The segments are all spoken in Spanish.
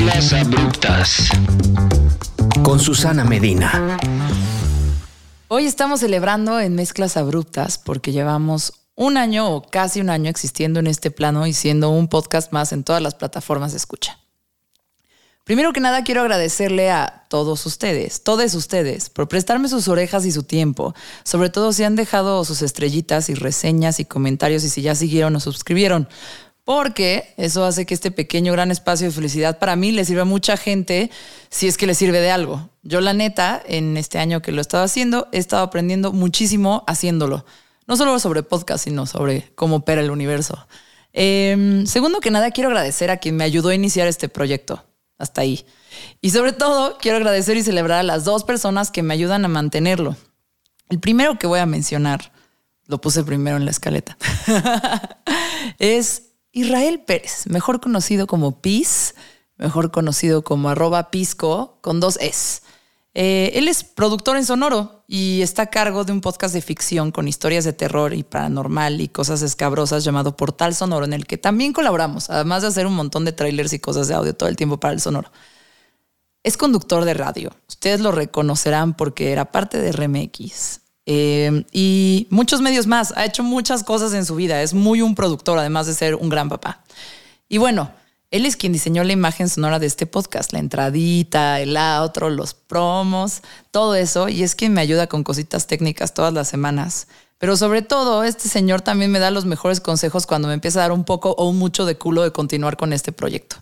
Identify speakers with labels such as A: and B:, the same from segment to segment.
A: Mezclas abruptas. Con Susana Medina.
B: Hoy estamos celebrando en Mezclas Abruptas porque llevamos un año o casi un año existiendo en este plano y siendo un podcast más en todas las plataformas de escucha. Primero que nada, quiero agradecerle a todos ustedes, todos ustedes, por prestarme sus orejas y su tiempo, sobre todo si han dejado sus estrellitas y reseñas y comentarios y si ya siguieron o suscribieron, porque eso hace que este pequeño gran espacio de felicidad para mí le sirva a mucha gente si es que le sirve de algo. Yo la neta, en este año que lo he estado haciendo, he estado aprendiendo muchísimo haciéndolo. No solo sobre podcast, sino sobre cómo opera el universo. Em, segundo que nada, quiero agradecer a quien me ayudó a iniciar este proyecto hasta ahí. Y sobre todo, quiero agradecer y celebrar a las dos personas que me ayudan a mantenerlo. El primero que voy a mencionar, lo puse primero en la escaleta, es Israel Pérez, mejor conocido como PIS, mejor conocido como arroba Pisco, con dos S. Eh, él es productor en Sonoro y está a cargo de un podcast de ficción con historias de terror y paranormal y cosas escabrosas llamado Portal Sonoro, en el que también colaboramos, además de hacer un montón de trailers y cosas de audio todo el tiempo para el Sonoro. Es conductor de radio. Ustedes lo reconocerán porque era parte de RMX. Eh, y muchos medios más. Ha hecho muchas cosas en su vida. Es muy un productor, además de ser un gran papá. Y bueno, él es quien diseñó la imagen sonora de este podcast, la entradita, el outro, los promos, todo eso, y es quien me ayuda con cositas técnicas todas las semanas. Pero sobre todo, este señor también me da los mejores consejos cuando me empieza a dar un poco o mucho de culo de continuar con este proyecto.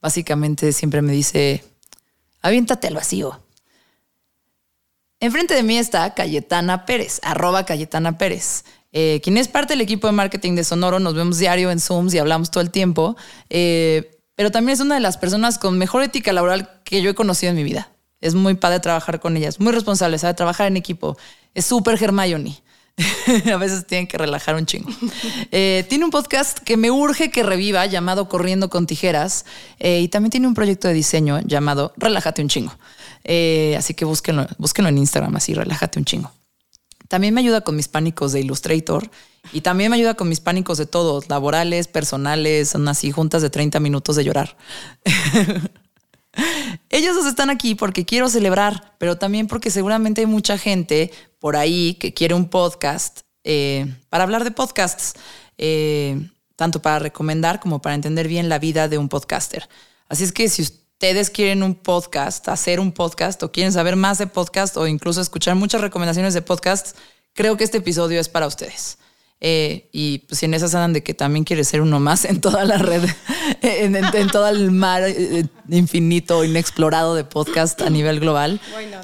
B: Básicamente siempre me dice, aviéntate al vacío. Enfrente de mí está Cayetana Pérez, arroba Cayetana Pérez. Eh, quien es parte del equipo de marketing de Sonoro, nos vemos diario en Zooms y hablamos todo el tiempo, eh, pero también es una de las personas con mejor ética laboral que yo he conocido en mi vida. Es muy padre trabajar con ella, es muy responsable, sabe trabajar en equipo, es súper Hermione. a veces tienen que relajar un chingo. Eh, tiene un podcast que me urge que reviva llamado Corriendo con Tijeras y también tiene un proyecto de diseño llamado Relájate un chingo. Así que búsquenlo, búsquenlo en Instagram así, Relájate un chingo. También me ayuda con mis pánicos de Illustrator y también me ayuda con mis pánicos de todos, laborales, personales, son así juntas de 30 minutos de llorar. Ellos dos están aquí porque quiero celebrar, pero también porque seguramente hay mucha gente por ahí que quiere un podcast eh, para hablar de podcasts, eh, tanto para recomendar como para entender bien la vida de un podcaster. Así es que si usted ustedes quieren un podcast, hacer un podcast o quieren saber más de podcast o incluso escuchar muchas recomendaciones de podcast, creo que este episodio es para ustedes. Eh, y pues si en esas andan de que también quiere ser uno más en toda la red, en, todo el mar eh, infinito, inexplorado de podcast a nivel global,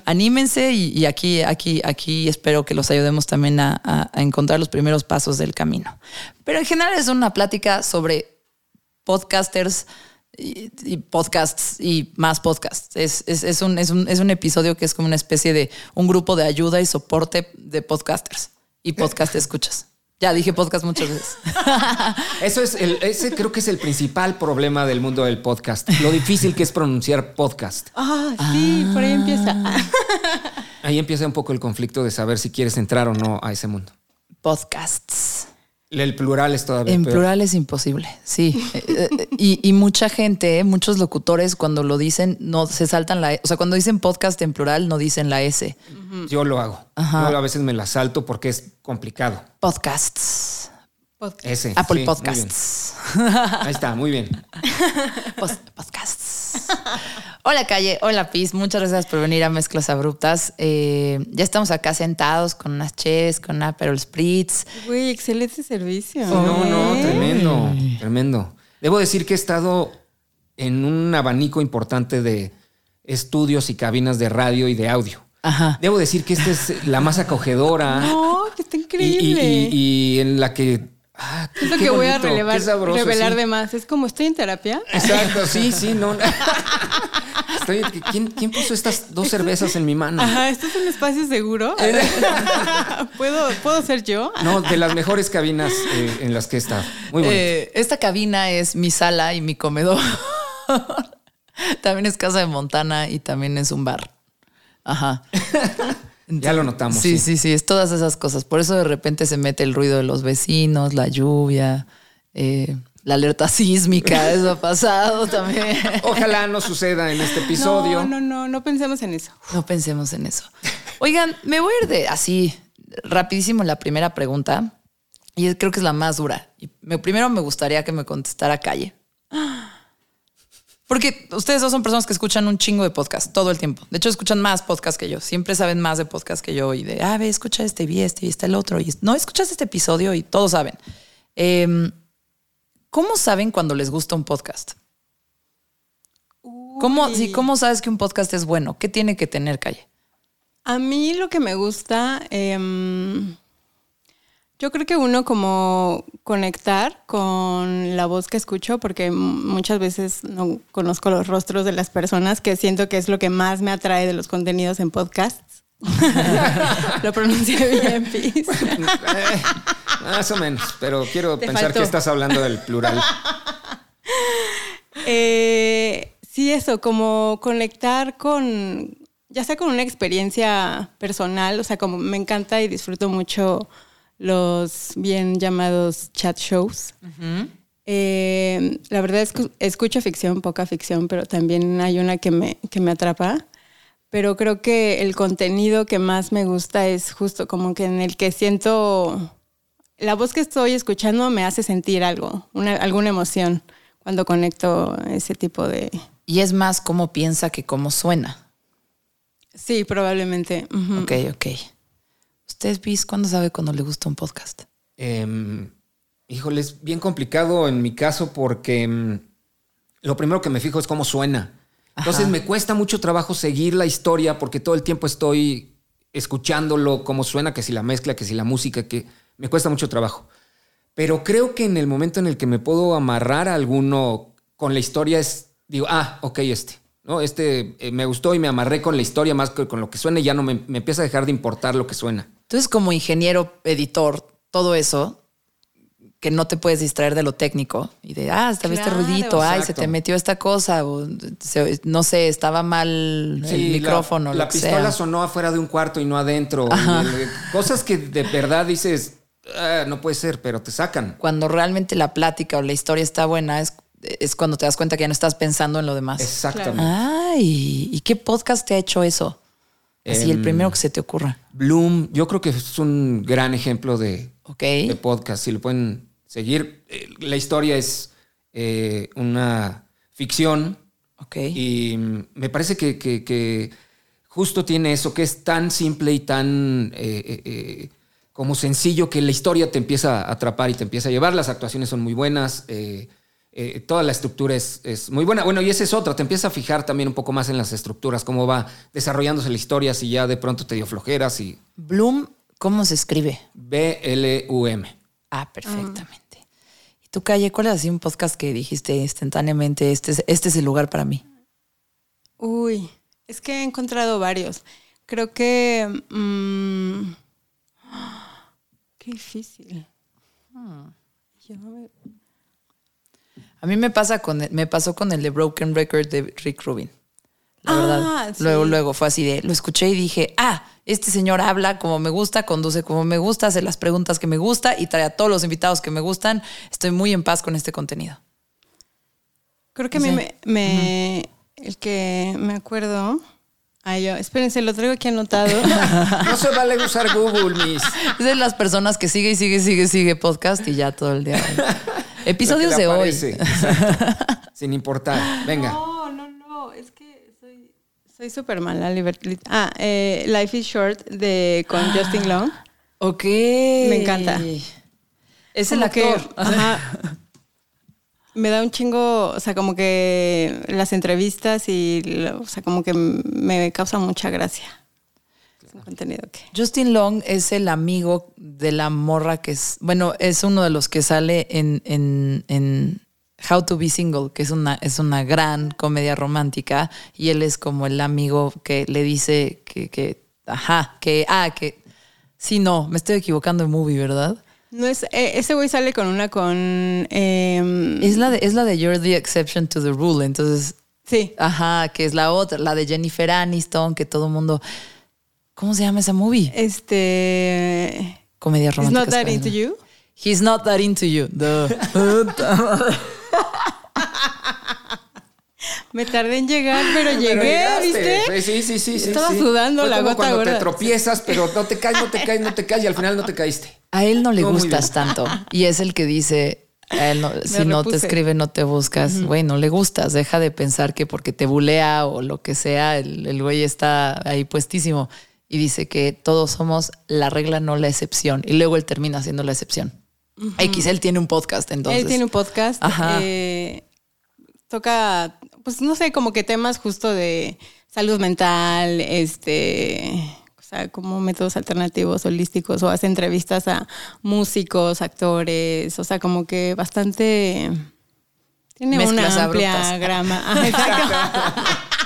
B: anímense y, aquí, aquí, aquí espero que los ayudemos también a, a encontrar los primeros pasos del camino. Pero en general es una plática sobre podcasters y, podcasts y más podcasts. Es, es, un, es, un, es, un, episodio que es como una especie de un grupo de ayuda y soporte de podcasters y podcast escuchas. Ya dije podcast muchas veces.
C: Eso es el, ese creo que es el principal problema del mundo del podcast. Lo difícil que es pronunciar podcast.
D: Ah, sí, por ahí empieza.
C: Ahí empieza un poco el conflicto de saber si quieres entrar o no a ese mundo.
B: Podcasts.
C: El plural es todavía.
B: En plural es imposible, sí. Eh, eh, y, mucha gente, muchos locutores, cuando lo dicen, no se saltan la. O sea, cuando dicen podcast en plural, no dicen la S.
C: Yo lo hago. Yo a veces me la salto porque es complicado.
B: Podcasts.
C: Ese.
B: Apple Podcasts.
C: Ahí está, muy bien.
B: podcasts. Hola Calle, hola Pis, muchas gracias por venir a Mezclas Abruptas. Eh, ya estamos acá sentados con unas ches, con Aperol Spritz.
D: Uy, excelente servicio.
C: no, no, tremendo, tremendo. Debo decir que he estado en un abanico importante de estudios y cabinas de radio y de audio.
B: Ajá.
C: Debo decir que esta es la más acogedora.
D: No, que está increíble.
C: y en la que
D: Ah, es lo que voy a relevar, revelar de más. Es como estoy en terapia.
C: Exacto, sí, sí, no. ¿quién, puso estas dos cervezas en mi mano?
D: Ajá, ¿esto es un espacio seguro? ¿Puedo, ¿Puedo ser yo?
C: No, de las mejores cabinas eh, en las que he estado. Muy bonito. Eh,
B: esta cabina es mi sala y mi comedor. también es casa de Montana y también es un bar. Ajá
C: ya lo notamos.
B: Sí, sí, sí, es todas esas cosas. Por eso de repente se mete el ruido de los vecinos, la lluvia. Eh, La alerta sísmica, eso ha pasado también.
C: Ojalá no suceda en este episodio.
D: No, no, no, no pensemos en eso.
B: No pensemos en eso. Oigan, me voy a ir de así, rapidísimo la primera pregunta. Y creo que es la más dura. Y me, primero me gustaría que me contestara Calle. Porque ustedes dos son personas que escuchan un chingo de podcast todo el tiempo. De hecho, escuchan más podcast que yo. Siempre saben más de podcast que yo. Y de, ah, ve, escucha este, vi este y está el otro. Y no, escuchas este episodio y todos saben. Em, ¿Cómo saben cuando les gusta un podcast? ¿Cómo, sí, ¿Cómo sabes que un podcast es bueno? ¿Qué tiene que tener, Calle?
D: A mí lo que me gusta, em, yo creo que uno como conectar con la voz que escucho, porque muchas veces no conozco los rostros de las personas, que siento que es lo que más me atrae de los contenidos en podcasts. lo pronuncié bien, Pis.
C: Eh, más o menos, pero quiero pensar que estás hablando del plural.
D: Eh, sí, eso, como conectar con, ya sea con una experiencia personal, o sea, como me encanta y disfruto mucho los bien llamados chat shows. Eh, la verdad es que escucho ficción, poca ficción, pero también hay una que me, que me atrapa. Pero creo que el contenido que más me gusta es justo como que en el que siento la voz que estoy escuchando me hace sentir algo, una, alguna emoción cuando conecto ese tipo de...
B: Y es más cómo piensa que cómo suena.
D: Sí, probablemente.
B: Ok, ok. ¿Usted, Bis, cuándo sabe cuando le gusta un podcast?
C: Eh, híjole, es bien complicado en mi caso porque em, lo primero que me fijo es cómo suena. Entonces me cuesta mucho trabajo seguir la historia porque todo el tiempo estoy escuchándolo, cómo suena, que si la mezcla, que si la música, que me cuesta mucho trabajo. Pero creo que en el momento en el que me puedo amarrar a alguno con la historia es, digo, ah, ok, este. ¿no? Este eh, me gustó y me amarré con la historia más que con lo que suena y ya no me, me empieza a dejar de importar lo que suena.
B: Entonces, como ingeniero, editor, todo eso, que no te puedes distraer de lo técnico y de, ah, estaba este ruidito, ay, se te metió esta cosa, o no sé, estaba mal el micrófono.
C: La, pistola sonó afuera de un cuarto y no adentro. cosas que de verdad dices, ah, no puede ser, pero te sacan.
B: Cuando realmente la plática o la historia está buena, es, es cuando te das cuenta que ya no estás pensando en lo demás.
C: Exactamente.
B: Ay, ¿y qué podcast te ha hecho eso? Así, el primero que se te ocurra.
C: Bloom, yo creo que es un gran ejemplo de, de podcast. Si lo pueden seguir. Eh, la historia es eh, una ficción.
B: Ok.
C: Y me parece que, justo tiene eso, que es tan simple y tan eh, como sencillo que la historia te empieza a atrapar y te empieza a llevar. Las actuaciones son muy buenas. Toda la estructura es, es, muy buena. Bueno, y esa es otra, te empieza a fijar también un poco más en las estructuras, cómo va desarrollándose la historia, si ya de pronto te dio flojeras y...
B: Bloom, ¿cómo se escribe?
C: B-L-U-M.
B: Ah, perfectamente. ¿Y tu calle, cuál es así un podcast que dijiste instantáneamente, este es, este es el lugar para mí?
D: Uy, es que he encontrado varios. Creo que... Mm, qué difícil.
B: Hmm. A mí me pasa con me pasó con el de Broken Record de Rick Rubin. La verdad. Ah, luego, luego fue así de, lo escuché y dije, ah, este señor habla como me gusta, conduce como me gusta, hace las preguntas que me gusta y trae a todos los invitados que me gustan. Estoy muy en paz con este contenido.
D: Creo que a mí me, el que me acuerdo. Ay, yo, espérense, lo traigo aquí anotado.
C: no se vale usar Google, Miss.
B: Es de las personas que sigue y sigue, sigue, sigue podcast y ya todo el día. Episodios de hoy.
C: Sin importar. Venga.
D: Soy súper mala, Liberty. Ah, eh, Life is Short de con ah, Justin Long.
B: Ok.
D: Me encanta.
B: Es el actor.
D: ajá, me da un chingo, o sea, como que las entrevistas y, o sea, como que me causa mucha gracia. Es un contenido que...
B: Justin Long es el amigo de la morra que es, bueno, es uno de los que sale en, en, en How to Be Single, que es una, es una gran comedia romántica, y él es como el amigo que le dice que, que ajá, que, ah, que, sí, no, me estoy equivocando en movie, ¿verdad?
D: No es, eh, ese güey sale con una con... Em,
B: es, la de, es la de You're the Exception to the Rule, entonces...
D: Sí.
B: Ajá, que es la otra, la de Jennifer Aniston, que todo el mundo... ¿Cómo se llama esa movie?
D: Este...
B: Comedia romántica.
D: It's not that into you.
B: He's not that into you.
D: Me tardé en llegar, pero
C: Pero
D: llegué,
C: llegaste.
D: ¿viste?
C: Pues sí, sí, sí, sí.
D: Estaba
C: sí.
D: sudando
C: Fue
D: la
C: como
D: gota
C: cuando
D: gorda.
C: te tropiezas, pero no te caes, no te caes, no te caes y al final no te caíste.
B: A él no le gustas tanto. Y es el que dice, a él no- si no te escribe, no te buscas. Güey, no le gustas. Deja de pensar que porque te bulea o lo que sea, el, el güey está ahí puestísimo. Y dice que todos somos la regla, no la excepción. Y luego él termina siendo la excepción. X, él tiene un podcast entonces.
D: Él tiene un podcast.
B: Ajá.
D: eh, toca, pues no sé, como que temas justo de salud mental, este, o sea, como métodos alternativos, holísticos, o hace entrevistas a músicos, actores, o sea, como que bastante. Tiene
B: Mezclas
D: una amplia
B: abruptas.
D: grama. Exacto.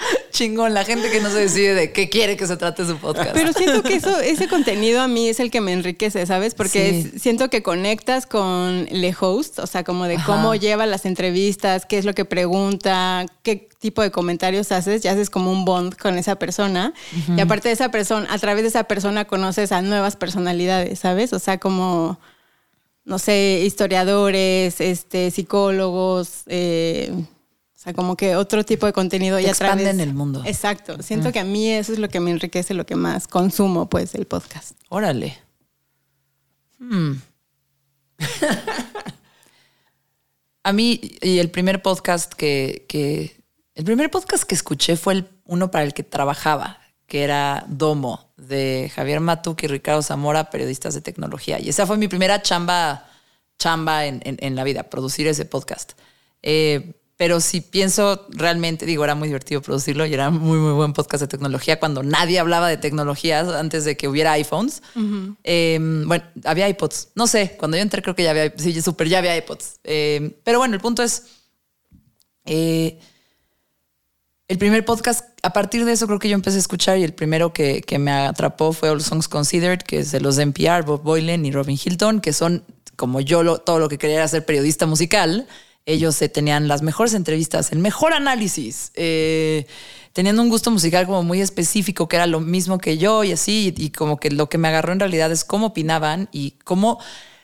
B: Chingón, la gente que no se decide de qué quiere que se trate su podcast.
D: Pero siento que eso, ese contenido a mí es el que me enriquece, ¿sabes? Porque
B: Sí.
D: es- siento que conectas con el host, o sea, como de
B: Ajá.
D: cómo lleva las entrevistas, qué es lo que pregunta, qué tipo de comentarios haces, ya haces como un bond con esa persona. Y aparte de esa persona, a través de esa persona conoces a nuevas personalidades, ¿sabes? O sea, como, no sé, historiadores, este, psicólogos, eh, o sea, como que otro tipo de contenido.
B: Te
D: y a través-
B: expanden el mundo.
D: Exacto. Siento que a mí eso es lo que me enriquece, lo que más consumo, pues, el podcast.
B: Órale. Hmm. A mí, y el primer podcast que, que- El primer podcast que escuché fue el, uno para el que trabajaba, que era Domo, de Javier Matuk y Ricardo Zamora, periodistas de tecnología. Y esa fue mi primera chamba, chamba en, en- en la vida, producir ese podcast. Eh, pero si pienso realmente, digo, era muy divertido producirlo y era muy, muy buen podcast de tecnología cuando nadie hablaba de tecnologías antes de que hubiera iPhones. Eh, bueno, había iPods. No sé, cuando yo entré creo que ya había, sí, súper, ya había iPods. Eh, pero bueno, el punto es, eh, el primer podcast, a partir de eso creo que yo empecé a escuchar y el primero que, que me atrapó fue All Songs Considered, que es de los de NPR, Bob Boylan y Robin Hilton, que son como yo lo- todo lo que quería era ser periodista musical. Ellos eh, tenían las mejores entrevistas, el mejor análisis, eh, teniendo un gusto musical como muy específico, que era lo mismo que yo y así, y, y como que lo que me agarró en realidad es cómo opinaban y cómo,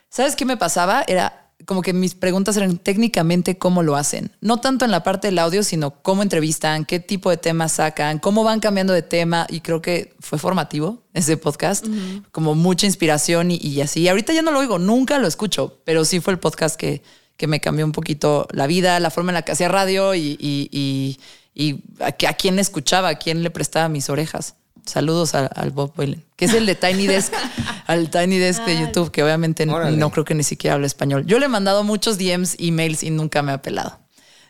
B: ¿sabes qué me pasaba? Era como que mis preguntas eran técnicamente cómo lo hacen. No tanto en la parte del audio, sino cómo entrevistan, qué tipo de temas sacan, cómo van cambiando de tema. Y creo que fue formativo ese podcast, como mucha inspiración y, y así. Ahorita ya no lo oigo, nunca lo escucho, pero sí fue el podcast que, que me cambió un poquito la vida, la forma en la que hacía radio y, y, y- y a, quién escuchaba, a quién le prestaba mis orejas. Saludos a- al Bob Boylan, que es el de Tiny Desk, al Tiny Desk de YouTube, que obviamente
C: Órale.
B: no creo que ni siquiera habla español. Yo le he mandado muchos DMs, emails y nunca me ha pelado.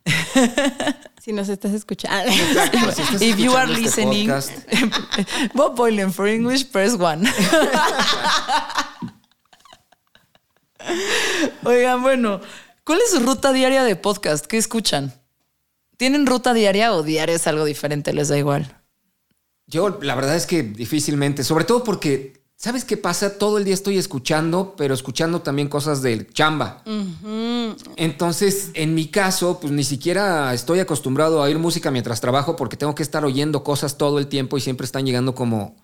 D: Si nos estás escuchando.
C: Exacto, si estás
B: If you are
C: escuchando este
B: listening,
C: podcast,
B: Bob Boylan for English, press one. Oigan, bueno, ¿cuál es su ruta diaria de podcast? ¿Qué escuchan? ¿Tienen ruta diaria o diaria es algo diferente? ¿Les da igual?
C: Yo, la verdad es que difícilmente, sobre todo porque, ¿sabes qué pasa? Todo el día estoy escuchando, pero escuchando también cosas del chamba. Entonces, en mi caso, pues ni siquiera estoy acostumbrado a oír música mientras trabajo porque tengo que estar oyendo cosas todo el tiempo y siempre están llegando como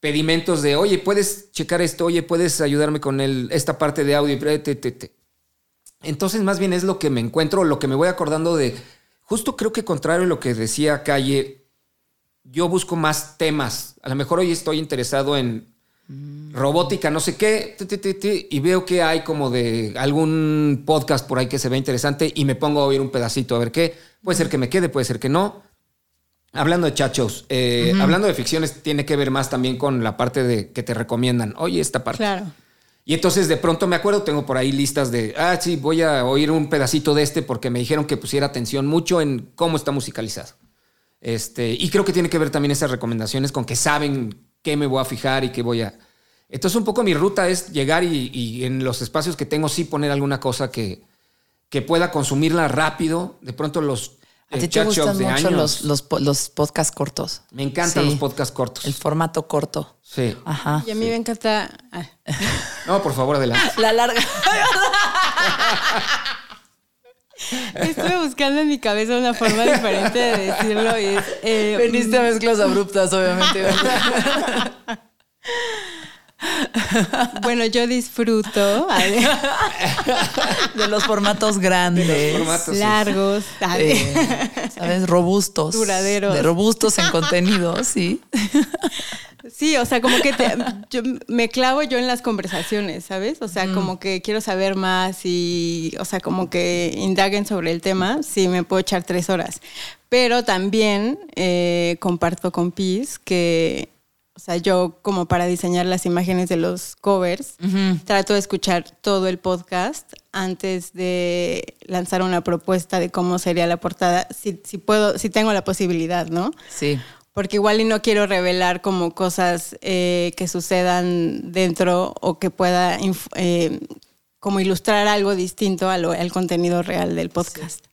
C: pedimentos de, oye, puedes checar esto, oye, puedes ayudarme con el, esta parte de audio. Te, te, te, te. Entonces, más bien es lo que me encuentro, lo que me voy acordando de, justo creo que contrario a lo que decía Calle, yo busco más temas. A lo mejor hoy estoy interesado en robótica, no sé qué, ti, ti, ti, ti, y veo que hay como de algún podcast por ahí que se ve interesante y me pongo a oír un pedacito a ver qué. Puede ser que me quede, puede ser que no. Hablando de chachos, eh, hablando de ficciones, tiene que ver más también con la parte de que te recomiendan. Oye, esta parte.
D: Claro.
C: Y entonces de pronto me acuerdo, tengo por ahí listas de, ah, sí, voy a oír un pedacito de este porque me dijeron que pusiera atención mucho en cómo está musicalizado. Este, y creo que tiene que ver también esas recomendaciones con que saben qué me voy a fijar y qué voy a... Entonces un poco mi ruta es llegar y, en los espacios que tengo sí poner alguna cosa que, que pueda consumirla rápido. De pronto los
B: A ti te gustan mucho los, los, los podcasts cortos.
C: Me encantan
B: Sí.
C: los podcasts cortos.
B: El formato corto.
C: Sí.
B: Ajá.
D: Y a mí me encanta. ah,
C: No, por favor, adelante.
B: La larga.
D: estuve buscando en mi cabeza una forma diferente de decirlo. Y es, eh,
B: Veniste a mezclas abruptas, obviamente.
D: Bueno, yo disfruto
B: De los formatos grandes.
C: Formatos,
D: largos,
B: eh, ¿Sabes? Robustos.
D: Duraderos.
B: De robustos en contenido, sí.
D: Sí, o sea, como que te- yo me clavo yo en las conversaciones, ¿sabes? O sea, como que quiero saber más y, o sea, como que indaguen sobre el tema, sí, me puedo echar tres horas. Pero también eh, comparto con Piz que, o sea, yo como para diseñar las imágenes de los covers, trato de escuchar todo el podcast antes de lanzar una propuesta de cómo sería la portada, si, si puedo, si tengo la posibilidad, ¿no?
B: Sí.
D: Porque igual y no quiero revelar como cosas eh, que sucedan dentro o que pueda eh, como ilustrar algo distinto a lo- al contenido real del podcast.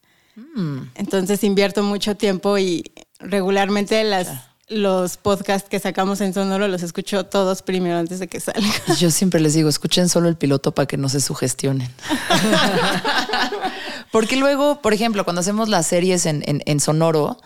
D: Entonces invierto mucho tiempo y regularmente las, los podcasts que sacamos en Sonoro los escucho todos primero antes de que salgan.
B: Y Yo siempre les digo, escuchen solo el piloto para que no se sugestionen. Porque luego, por ejemplo, cuando hacemos las series en, en- en Sonoro,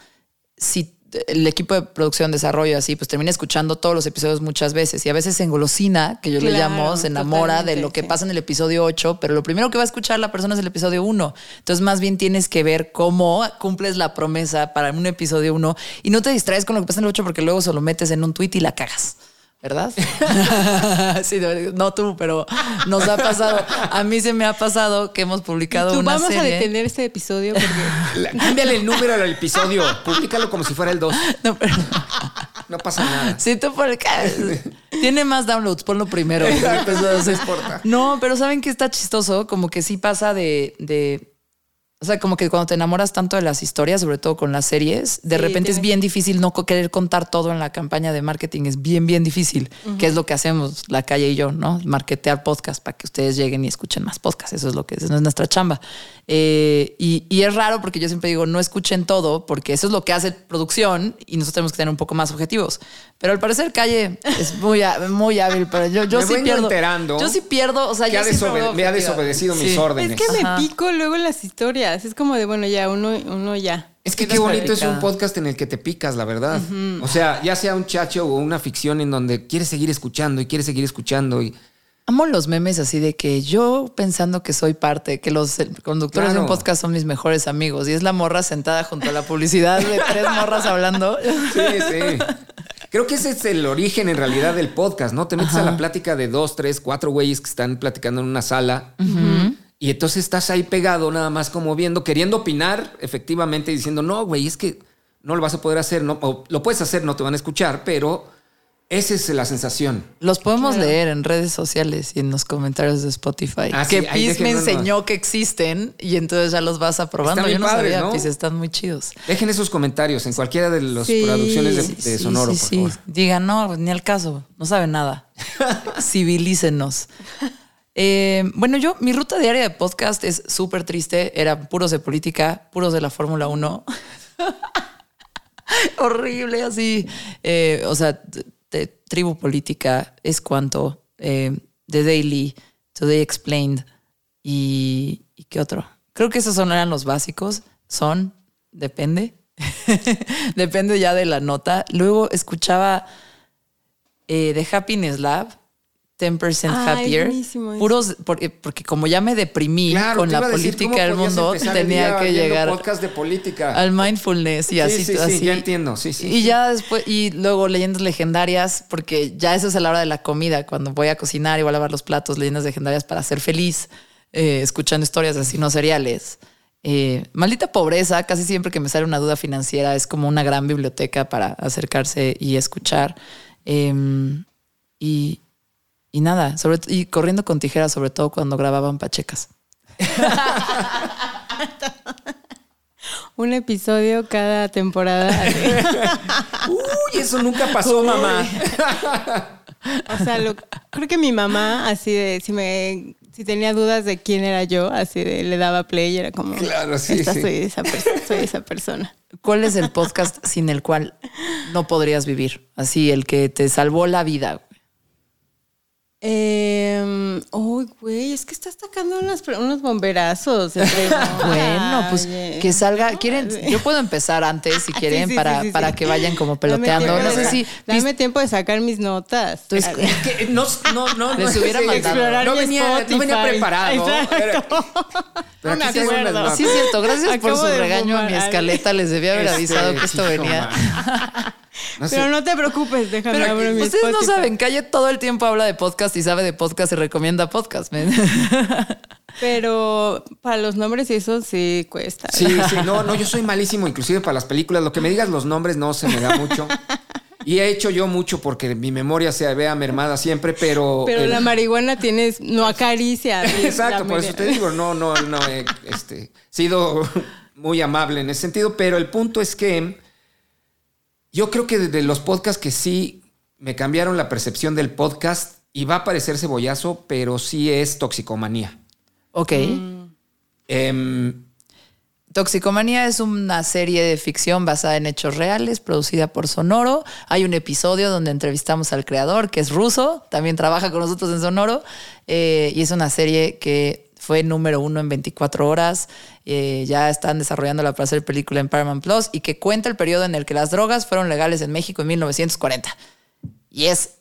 B: si el equipo de producción, desarrollo, así, pues termina escuchando todos los episodios muchas veces y a veces se engolosina, que yo le llamo, se enamora de lo que pasa en el episodio 8, pero lo primero que va a escuchar la persona es el episodio 1. Entonces, más bien tienes que ver cómo cumples la promesa para un episodio 1 y no te distraes con lo que pasa en el 8 porque luego se lo metes en un tweet y la cagas. ¿Verdad? sí, de- no tú, pero nos ha pasado. A mí se me ha pasado que hemos publicado
D: Tú
B: una
D: vamos a detener este episodio porque
C: Cámbiale el número al episodio. Públicalo como si fuera el 2.
B: No, pero-
C: No pasa nada.
B: Sí, tú por Tiene más downloads, ponlo primero.
C: Exacto,
B: Pues, o sea,
C: no importa.
B: No, pero ¿saben qué está chistoso? Como que sí pasa de, de- O sea, como que cuando te enamoras tanto de las historias, sobre todo con las series, de
D: Sí,
B: repente es bien difícil no querer contar todo en la campaña de marketing. Es bien, bien difícil. Que es lo que hacemos la calle y yo, ¿no? Marketear podcast para que ustedes lleguen y escuchen más podcasts. Eso es lo que es, no es nuestra chamba. Eh, y, y es raro porque yo siempre digo, no escuchen todo, porque eso es lo que hace producción y nosotros tenemos que tener un poco más objetivos. Pero al parecer Calle es muy, muy hábil, pero yo, yo
C: Me
B: sí
C: vengo
B: pierdo.
C: enterando
B: yo sí pierdo, o sea, yo voy
C: me ha desobedecido mis
B: Sí.
C: órdenes.
D: es que me pico luego en las historias. Es como de, bueno, ya, uno, uno ya.
C: Es que qué bonito es un podcast en el que te picas, la verdad. O sea, ya sea un chacho o una ficción en donde quieres seguir escuchando y quieres seguir escuchando y
B: Amo los memes así de que yo pensando que soy parte, que los conductores de un podcast son mis mejores amigos y es la morra sentada junto a la publicidad de tres morras hablando.
C: Sí, sí. Creo que ese es el origen en realidad del podcast, ¿no? Te metes a la plática de dos, tres, cuatro güeyes que están platicando en una sala. Y entonces estás ahí pegado nada más como viendo, queriendo opinar efectivamente diciendo, no, güey, es que no lo vas a poder hacer, no, o lo puedes hacer, no te van a escuchar, pero esa es la sensación.
B: Los podemos leer en redes sociales y en los comentarios de Spotify.
C: Ah,
B: que Piz me enseñó que existen y entonces ya los vas aprobando. Yo no
C: padres,
B: sabía,
C: ¿no?
B: Piz, están muy chidos.
C: Dejen esos comentarios en cualquiera de las
D: Sí.
C: producciones de, de
B: sí,
C: Sonoro,
B: sí,
C: por
B: sí.
C: favor.
B: Digan, no, ni al caso, no saben nada. Civilícenos. Eh, bueno, yo, mi ruta diaria de podcast es súper triste. Era puros de política, puros de la Fórmula 1. Horrible, así. Eh, o sea, tribu política, es cuanto, eh, The Daily, Today Explained y, y qué otro. Creo que esos son, eran los básicos. Son, depende. depende ya de la nota. Luego escuchaba eh, The Happiness Lab, 10%
D: Ay,
B: Happier.
D: buenísimo.
B: Puros, porque, porque como ya me deprimí
C: Claro,
B: con la
C: iba a decir, ¿cómo
B: política del mundo, tenía que llegar
C: podcast de política.
B: al mindfulness y
C: Sí,
B: así.
C: sí, sí,
B: así.
C: ya entiendo, sí, sí,
B: Y
C: sí.
B: ya después, y luego leyendas legendarias, porque ya eso es a la hora de la comida, cuando voy a cocinar y voy a lavar los platos, leyendas legendarias para ser feliz, eh, escuchando historias de asesinos seriales. Eh, maldita pobreza, casi siempre que me sale una duda financiera, es como una gran biblioteca para acercarse y escuchar. Em, y, y nada, sobre, y corriendo con tijeras, sobre todo cuando grababan pachecas.
D: Un episodio cada temporada.
C: Uy, eso nunca pasó, mamá.
D: O sea, lo- creo que mi mamá, así de, si me, si tenía dudas de quién era yo, así de, le daba play y era como,
C: Claro, sí,
D: esta
C: sí.
D: soy esa, pers- soy esa persona.
B: ¿Cuál es el podcast sin el cual no podrías vivir? Así, el que te salvó la vida.
D: Eh, uy, güey, es que estás sacando unas, unos bomberazos.
B: Bueno, pues
D: Oye.
B: que salga. ¿Quieren? Yo puedo empezar antes si quieren
D: Sí, sí,
B: para,
D: sí, sí,
B: para
D: sí.
B: que vayan como peloteando. No sé si.
D: Dame tiempo de sacar mis notas.
B: Es-
D: A ver.
C: Es que no, no, no,
B: Les
C: no,
B: hubiera
C: sí,
B: mandado.
C: No venía, no venía preparado.
D: Exacto.
C: Pero
D: No
C: aquí
D: me acuerdo.
B: Sí, es cierto. Gracias por su regaño a mi escaleta. Les debía haber
C: Este,
B: avisado que esto venía.
C: Man. No sé.
D: Pero no te preocupes, déjame
B: Pero
D: abrir mi
B: ustedes no saben, Calle todo el tiempo habla de podcast y sabe de podcast y recomienda podcast.
D: Pero para los nombres y eso sí cuesta.
C: Sí, sí, no, no, yo soy malísimo, inclusive para las películas. Lo que me digas los nombres no se me da mucho. Y he hecho yo mucho porque mi memoria se vea mermada siempre, pero.
D: Pero
C: el-
D: la marihuana tienes, no acaricia.
C: Exacto, por eso te digo, no, no, no he este, sido muy amable en ese sentido, pero el punto es que yo creo que de los podcasts que sí me cambiaron la percepción del podcast, y va a parecer cebollazo, pero sí es toxicomanía.
B: ok.
C: Em,
B: Toxicomanía es una serie de ficción basada en hechos reales, producida por Sonoro. Hay un episodio donde entrevistamos al creador, que es ruso, también trabaja con nosotros en Sonoro, eh, y es una serie que fue número uno en 24 horas. eh, ya están desarrollándola para hacer película en Paramount Plus y que cuenta el periodo en el que las drogas fueron legales en México en 1940. Y es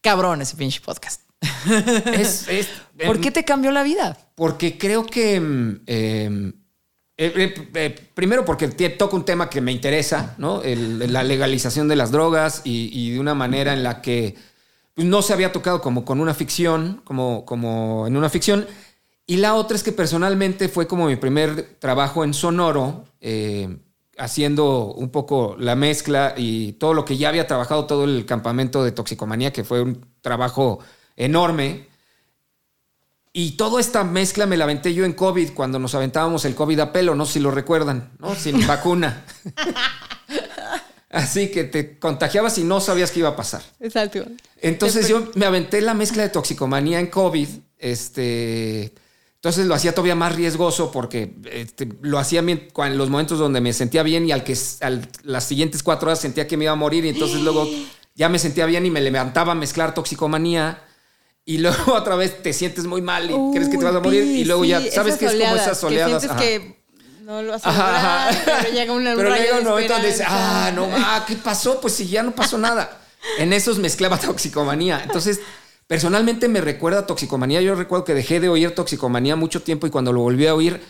B: cabrón ese pinche podcast.
C: es, es-
B: ¿Por
C: em,
B: qué te cambió la vida?
C: Porque creo que. mm, eh, eh, eh, primero porque toca un tema que me interesa, ¿no? El- la legalización de las drogas y, y de una manera en la que pues, no se había tocado como con una ficción, como, como en una ficción. Y la otra es que personalmente fue como mi primer trabajo en Sonoro, eh, haciendo un poco la mezcla y todo lo que ya había trabajado todo el campamento de toxicomanía, que fue un trabajo enorme. Y toda esta mezcla me la aventé yo en COVID, cuando nos aventábamos el COVID a pelo, no sé si lo recuerdan, ¿no? Sin vacuna. Así que te contagiabas y no sabías qué iba a pasar.
D: Exacto.
C: Entonces yo me aventé la mezcla de toxicomanía en COVID. Este, entonces lo hacía todavía más riesgoso porque este, lo hacía en los momentos donde me sentía bien y al que al- las siguientes cuatro horas sentía que me iba a morir y entonces luego ya me sentía bien y me levantaba a mezclar toxicomanía. Y luego otra vez te sientes muy mal y crees que te vas a morir y luego ya sabes que es como esas oleadas.
D: Que sientes que no lo vas a
C: Ajá,
D: lograr,
C: ajá.
D: pero llega una
C: Pero
D: rayo
C: llega
D: de
C: un momento donde dice,
D: esperanza.
C: ah, no, ah, ¿qué pasó? Pues si ya no pasó nada. En esos mezclaba toxicomanía. Entonces, personalmente me recuerda a toxicomanía. Yo recuerdo que dejé de oír toxicomanía mucho tiempo y cuando lo volví a oír,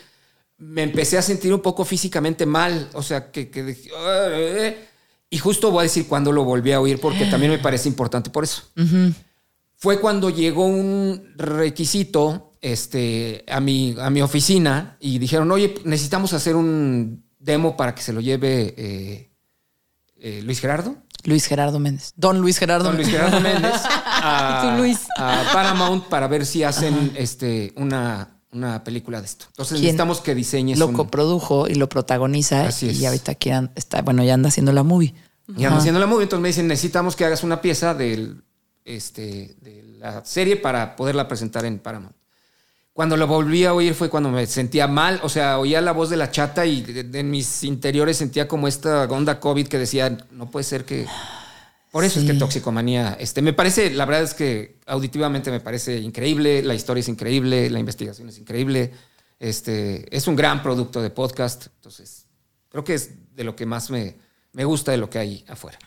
C: me empecé a sentir un poco físicamente mal. O sea, que, que dije, "Ah, eh". y justo voy a decir cuándo lo volví a oír porque también me parece importante por eso. Fue cuando llegó un requisito este, a, mi, a mi oficina y dijeron, oye, necesitamos hacer un demo para que se lo lleve eh, eh, Luis Gerardo.
B: Luis Gerardo Méndez. Don Luis Gerardo
C: Don Luis
B: Méndez.
C: Gerardo Méndez a,
D: Tú, Luis.
C: a Paramount para ver si hacen este, una, una película de esto. Entonces
B: ¿Quién
C: necesitamos que diseñes
B: Lo
C: un-
B: coprodujo y lo protagoniza.
C: Así es.
B: Y ahorita quieran, está, bueno, ya anda haciendo la movie.
C: Y ando haciendo la movie, entonces me dicen, necesitamos que hagas una pieza del, este, de la serie para poderla presentar en Paramount. Cuando lo volví a oír fue cuando me sentía mal, o sea, oía la voz de la chata y en mis interiores sentía como esta onda COVID que decía, no puede ser que... Por eso es que Toxicomanía, este, me parece, la verdad es que auditivamente me parece increíble, la historia es increíble, la investigación es increíble, este, es un gran producto de podcast, entonces creo que es de lo que más me, me gusta de lo que hay afuera.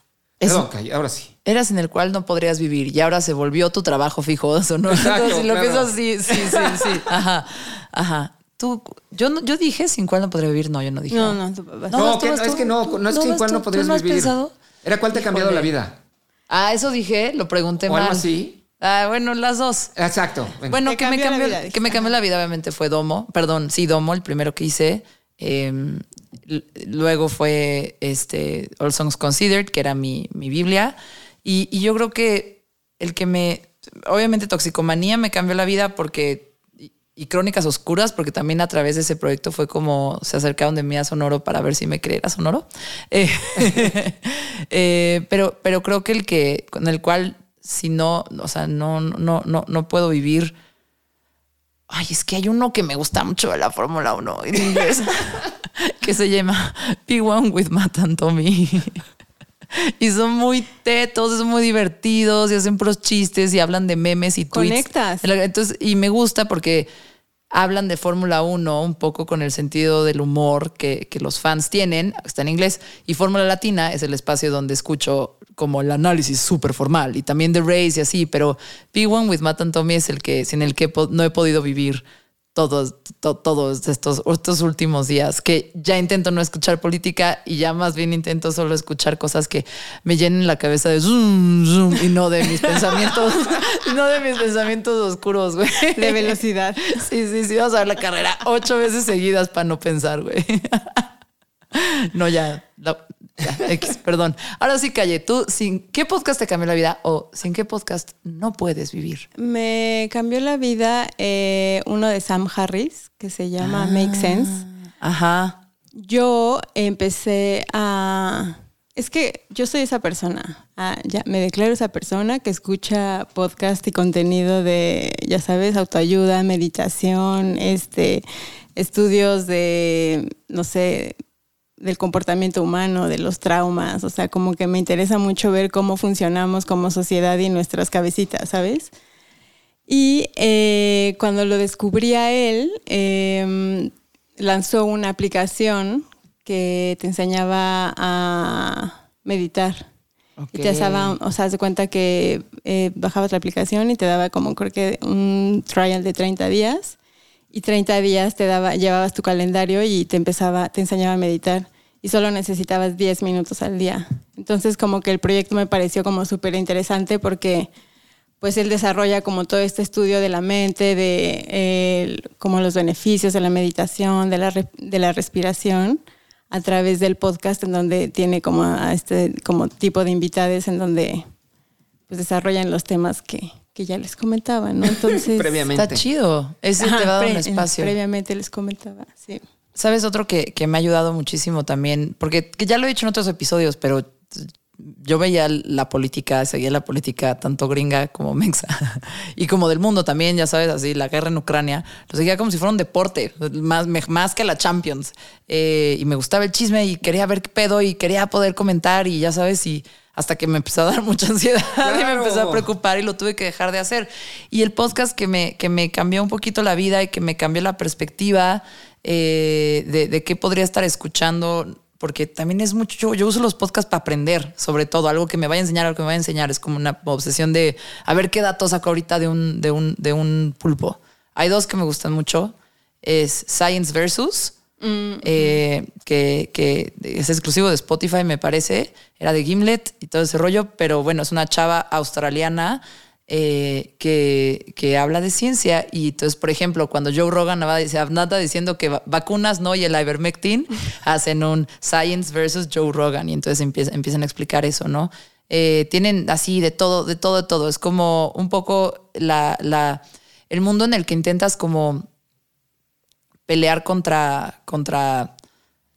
B: Es-
C: Perdón, Calle, ahora sí.
B: Eras en el cual no podrías vivir y ahora se volvió tu trabajo fijo, ¿eso no?
C: Exacto,
B: Entonces, si lo
C: claro.
B: piensas, sí, sí, sí, sí. Ajá, ajá. Tú, yo, no- yo dije sin cuál no podría vivir, no, yo no dije.
D: No, no, tu papá.
C: No,
B: vas tú,
C: que-
B: vas
C: es que no, no es
B: No,
C: igual
B: tú,
C: no
B: ¿tú
C: podrías
B: no has
C: vivir.
B: pensado?
C: Era cuál te ha cambiado
B: Híjole.
C: la vida.
B: Ah, eso dije, lo pregunté
C: O
B: mal.
C: algo así.
B: Ah, bueno, las dos.
C: Exacto. Bueno,
B: que me,
D: cambió vida,
B: que me cambió la vida, obviamente, fue Domo. Perdón, sí, Domo, el primero que hice. Eh, luego fue este, All Songs Considered, que era mi, mi Biblia. Y, y yo creo que el que me. Obviamente, Toxicomanía me cambió la vida porque. Y, Crónicas Oscuras, porque también a través de ese proyecto fue como se acercaron de mí a Sonoro para ver si me creera Sonoro. Eh, eh, pero, pero creo que el que con el cual, si no, o sea, no, no, no, no puedo vivir. Ay, es que hay uno que me gusta mucho de la Fórmula 1 en inglés, que se llama P1 with Matt and Tommy. y son muy tetos, son muy divertidos y hacen puros chistes y hablan de memes y tweets.
D: Conectas.
B: Entonces, y me gusta porque hablan de Fórmula 1 un poco con el sentido del humor que, que los fans tienen, está en inglés, y Fórmula Latina es el espacio donde escucho como el análisis súper formal y también de Race y así, pero P1 with Matt and Tommy es el que, sin el que no he podido vivir todos, to- todos estos, estos últimos días, que ya intento no escuchar política y ya más bien intento solo escuchar cosas que me llenen la cabeza de zoom, zoom, y no de mis pensamientos, no de mis pensamientos oscuros, güey.
D: De velocidad.
B: Sí, sí, sí, vamos a ver la carrera ocho veces seguidas para no pensar, güey. No, ya, la- ya, X, perdón. Ahora sí, Calle, tú, ¿sin qué podcast te cambió la vida o sin qué podcast no puedes vivir?
D: Me cambió la vida eh, uno de Sam Harris que se llama Make Sense.
B: Ajá.
D: Yo empecé a... Es que yo soy esa persona, ah, ya me declaro esa persona que escucha podcast y contenido de, ya sabes, autoayuda, meditación, este, estudios de, no sé, del comportamiento humano, de los traumas, o sea, como que me interesa mucho ver cómo funcionamos como sociedad y nuestras cabecitas, ¿sabes? Y eh, cuando lo descubrí a él, eh, lanzó una aplicación que te enseñaba a meditar. Y te hacía, o sea, de cuenta que eh, bajabas la aplicación y te daba como creo que un trial de 30 días y 30 días te daba, llevabas tu calendario y te empezaba, te enseñaba a meditar y solo necesitabas 10 minutos al día. Entonces como que el proyecto me pareció como súper interesante porque pues él desarrolla como todo este estudio de la mente, de como los beneficios de la meditación, de la, re- de la respiración a través del podcast en donde tiene como a este como tipo de invitados en donde pues desarrollan los temas que, que ya les comentaba, ¿no? Entonces
C: Previamente.
B: Está chido. Ese
D: Ajá,
B: te va a dar un espacio.
D: Previamente les comentaba, sí.
B: ¿Sabes otro que, que me ha ayudado muchísimo también? Porque que ya lo he dicho en otros episodios, pero yo veía la política, seguía la política tanto gringa como mexa y como del mundo también, ya sabes, así la guerra en Ucrania, lo seguía como si fuera un deporte, más, más que la Champions. Eh, y me gustaba el chisme y quería ver qué pedo y quería poder comentar y ya sabes, y hasta que me empezó a dar mucha ansiedad y me empezó a preocupar y lo tuve que dejar de hacer. Y el podcast que me, que me cambió un poquito la vida y que me cambió la perspectiva eh, de, de qué podría estar escuchando, porque también es mucho, yo, yo uso los podcasts para aprender, sobre todo, algo que me vaya a enseñar, algo que me vaya a enseñar, es como una obsesión de a ver qué datos saco ahorita de un, de un, de un pulpo. Hay dos que me gustan mucho, es Science Versus, eh, que, que es exclusivo de Spotify, me parece. Era de Gimlet y todo ese rollo, pero bueno, es una chava australiana eh, que, que habla de ciencia. Y entonces, por ejemplo, cuando Joe Rogan anda diciendo que va- vacunas no y el ivermectin, hacen un Science versus Joe Rogan y entonces empieza- empiezan a explicar eso, ¿no? Eh, tienen así de todo, de todo, de todo. Es como un poco la, la, el mundo en el que intentas como pelear contra, contra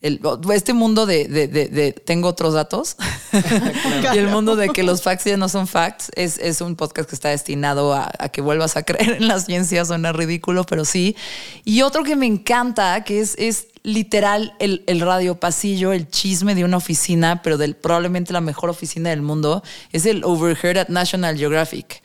B: el, este mundo de, de- tengo otros datos y el mundo de que los facts ya no son facts es, es un podcast que está destinado a, a que vuelvas a creer en la ciencia, suena ridículo, pero sí. Y otro que me encanta, que es, es literal el, el radio pasillo, el chisme de una oficina, pero del probablemente la mejor oficina del mundo, es el Overheard at National Geographic.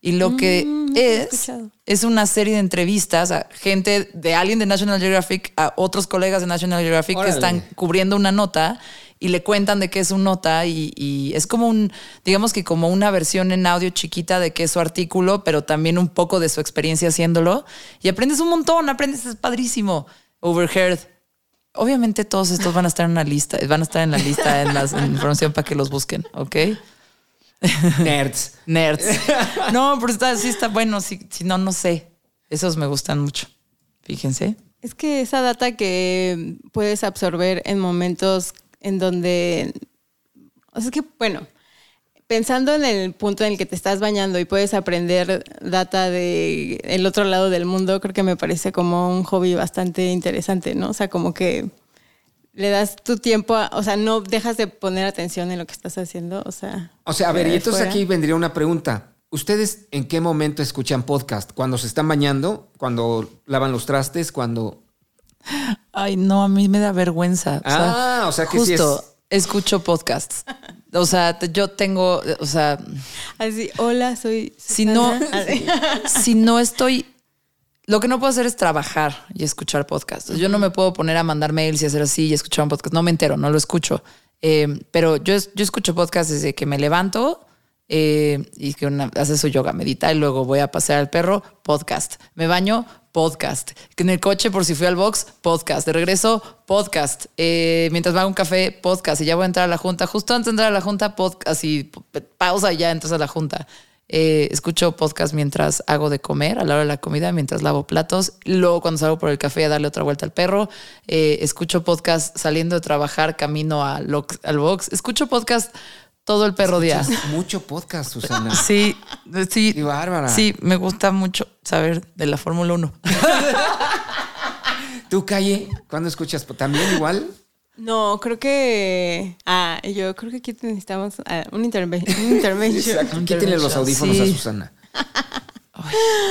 B: Y lo que
D: Mm,
B: es, es una serie de entrevistas a gente de alguien de National Geographic, a otros colegas de National Geographic
C: Órale.
B: que están cubriendo una nota y le cuentan de qué es su nota y, y es como un, digamos que como una versión en audio chiquita de qué es su artículo, pero también un poco de su experiencia haciéndolo. Y aprendes un montón, aprendes, es padrísimo. Overheard. Obviamente todos estos van a estar en una lista, van a estar en la lista en la información para que los busquen, ¿ok?
C: Nerds.
B: Nerds. No, pero está, sí está bueno. Si, si no, no sé. Esos me gustan mucho. Fíjense.
D: Es que esa data que puedes absorber en momentos en donde, o sea, es que, bueno, pensando en el punto en el que te estás bañando y puedes aprender data de el otro lado del mundo, creo que me parece como un hobby bastante interesante, ¿no? O sea, como que le das tu tiempo, a- o sea, no dejas de poner atención en lo que estás haciendo, o sea.
C: O sea, a ver, y entonces
D: fuera.
C: aquí vendría una pregunta. ¿Ustedes en qué momento escuchan podcast? ¿Cuando se están bañando? ¿Cuando lavan los trastes? ¿Cuando...?
B: Ay, no, a mí me da vergüenza.
C: Ah, o sea que sí
B: justo escucho podcasts. O sea, yo tengo, o sea,
D: Así, hola, soy.
B: si no, si no estoy, lo que no puedo hacer es trabajar y escuchar podcasts. Yo no me puedo poner a mandar mails y hacer así y escuchar un podcast. No me entero, no lo escucho. Eh, pero yo, yo escucho podcasts desde que me levanto eh, y que una, hace su yoga, medita y luego voy a pasear al perro, podcast. Me baño, podcast. En el coche por si fui al box, podcast. De regreso, podcast. Eh, mientras me hago un café, podcast. Y ya voy a entrar a la junta. Justo antes de entrar a la junta, podcast. Y pausa y ya entras a la junta. Eh, escucho podcast mientras hago de comer, a la hora de la comida, mientras lavo platos. Luego, cuando salgo por el café a darle otra vuelta al perro, eh, escucho podcast saliendo de trabajar, camino a lo- al box. Escucho podcast todo el perro día.
C: Mucho podcast, Susana.
B: Sí, sí.
C: Qué bárbara.
B: Sí, me gusta mucho saber de la Fórmula 1.
C: ¿Tú, Calle, cuándo escuchas? ¿También igual?
D: No, creo que. Ah, yo creo que aquí necesitamos ah, un, interve- un intervention.
C: Exacto. Quítenle los audífonos
B: Sí.
C: a Susana.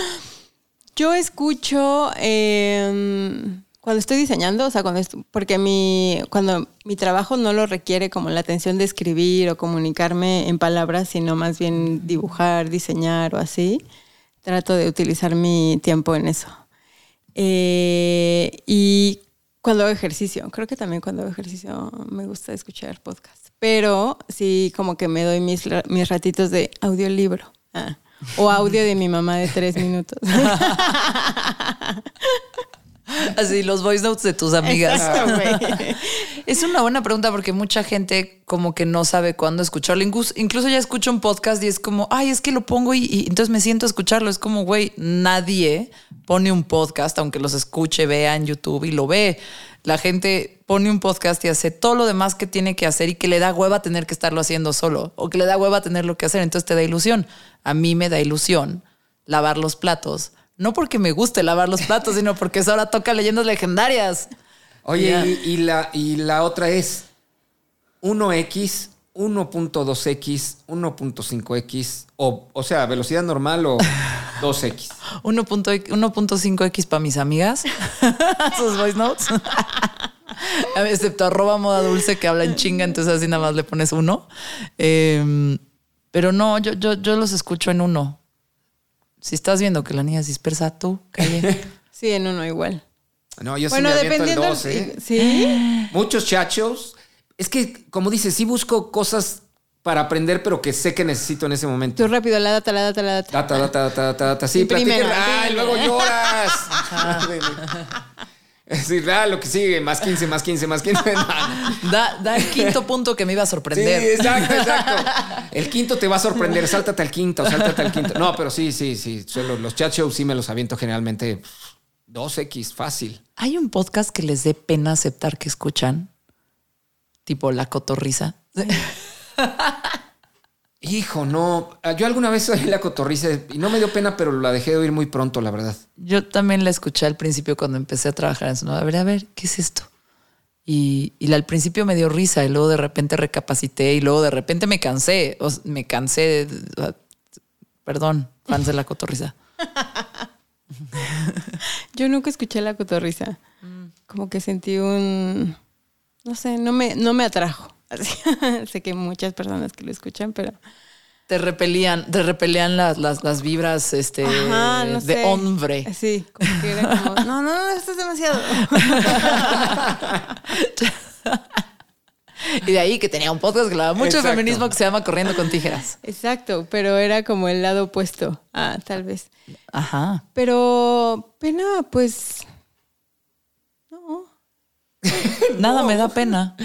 D: Yo escucho em, cuando estoy diseñando, o sea, cuando porque mi, cuando mi trabajo no lo requiere como la atención de escribir o comunicarme en palabras, sino más bien dibujar, diseñar o así, trato de utilizar mi tiempo en eso. Eh, y cuando hago ejercicio, creo que también cuando hago ejercicio me gusta escuchar podcasts, pero sí como que me doy mis, mis ratitos de audiolibro. Ah, o audio de mi mamá de tres minutos.
B: Así, los voice notes de tus amigas.
D: Exacto.
B: Es una buena pregunta porque mucha gente como que no sabe cuándo escucharlo. Incluso, incluso ya escucho un podcast y es como, ay, es que lo pongo y, y entonces me siento a escucharlo. Es como, güey, nadie pone un podcast, aunque los escuche, vea en YouTube y lo ve. La gente pone un podcast y hace todo lo demás que tiene que hacer y que le da hueva tener que estarlo haciendo solo o que le da hueva tener lo que hacer. Entonces te da ilusión. A mí me da ilusión lavar los platos. No porque me guste lavar los platos, sino porque eso ahora toca leyendas legendarias.
C: Oye, y, y la, y la otra es 1X, 1.2X, 1.5X, o, o sea, velocidad normal o 2X.
B: 1.5x para mis amigas. Sus voice notes. Excepto arroba moda dulce que habla en chinga, entonces así nada más le pones uno. Eh, pero no, yo, yo, yo los escucho en uno. Si estás viendo que la niña es dispersa, tú, calle.
D: Sí, en uno igual.
C: No, yo sí
D: bueno,
C: me aviento el
D: dependiendo.
C: 2, ¿eh?
D: Sí.
C: Muchos chachos. Es que, como dices, sí busco cosas para aprender, pero que sé que necesito en ese momento.
D: Tú rápido, la data, la data, la data.
C: Data, data, data, data, data. Sí, platíquenme. Ay, luego lloras. Sí, da lo que sigue, más 15, más 15, más 15.
B: Da, da el quinto punto que me iba a
C: Sí,
B: sorprender.
C: exacto, exacto. El quinto te va a sorprender. Sáltate al quinto, sáltate al quinto. No, pero sí, sí, sí. Solo los chat shows sí me los aviento generalmente 2X, fácil.
B: ¿Hay un podcast que les dé pena aceptar que escuchan? Tipo La Cotorrisa.
C: Hijo, no. Ah, Yo alguna vez oí la cotorriza y no me dio pena, pero la dejé de oír muy pronto, la verdad.
B: Yo también la escuché al principio cuando empecé a trabajar en Sonora. A ver, a ver, ¿qué es esto? Y, y la- al principio me dio risa y luego de repente recapacité y luego de repente me cansé. O me cansé. de- o sea, perdón, fans de la cotorriza.
D: Yo nunca escuché la cotorriza. Como que sentí un. No sé, no me, no me atrajo. Sé que hay muchas personas que lo escuchan, pero.
B: Te repelían, te repelían las, las, las vibras este,
D: Ajá, no
B: de
D: sé.
B: hombre.
D: Sí, como que era como. No, no, no, esto es demasiado.
B: Y de ahí que tenía un podcast que hablaba mucho
C: Exacto.
B: de feminismo que se llama Corriendo con Tijeras.
D: Exacto, pero era como el lado opuesto. Ah, tal vez.
B: Ajá.
D: Pero pena, pues. No.
B: Nada me da pena.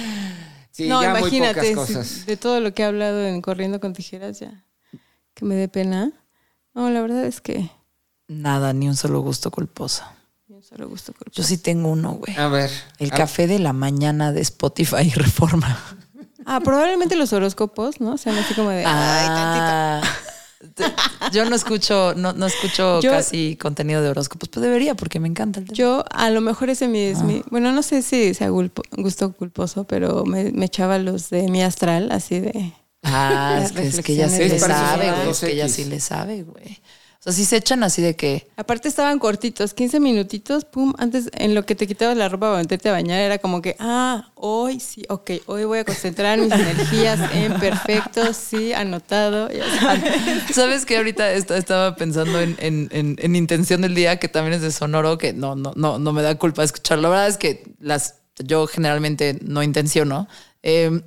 C: Sí,
D: no,
C: ya muy
D: imagínate, si- de todo lo que he hablado en Corriendo con Tijeras, ya. Que me dé pena. No, la verdad es que.
B: Nada, ni un solo gusto culposo.
D: Yo solo gusto con
B: Yo sí tengo uno, güey.
C: A ver.
B: El
C: a-
B: café de la mañana de Spotify y Reforma.
D: Ah, probablemente los horóscopos, ¿no? Sean así como de. Ay, tantito.
B: Ah, yo no escucho, no, no escucho
D: Yo-
B: casi contenido de horóscopos, pero debería porque me encanta el tema.
D: Yo, a lo mejor ese mi, es
B: Ah.
D: mi. Bueno, no sé si sea gulpo- gusto culposo, pero me, me echaba los de mi astral, así de.
B: Ah, es que, es que ella sí le sabe, güey. Es que
C: los
B: sí
C: 2X.
B: le sabe, güey. Sea, sí se echan así de que.
D: Aparte estaban cortitos, 15 minutitos, pum, antes en lo que te quitabas la ropa para meterte a bañar era como que, ah, hoy sí, ok, hoy voy a concentrar mis energías en perfecto, sí, anotado. sabes.
B: ¿Sabes que ahorita est- estaba pensando en, en- en- en Intención del Día, que también es de Sonoro, que no, no, no, no me da culpa escucharlo. La verdad es que las, yo generalmente no intenciono. Eh,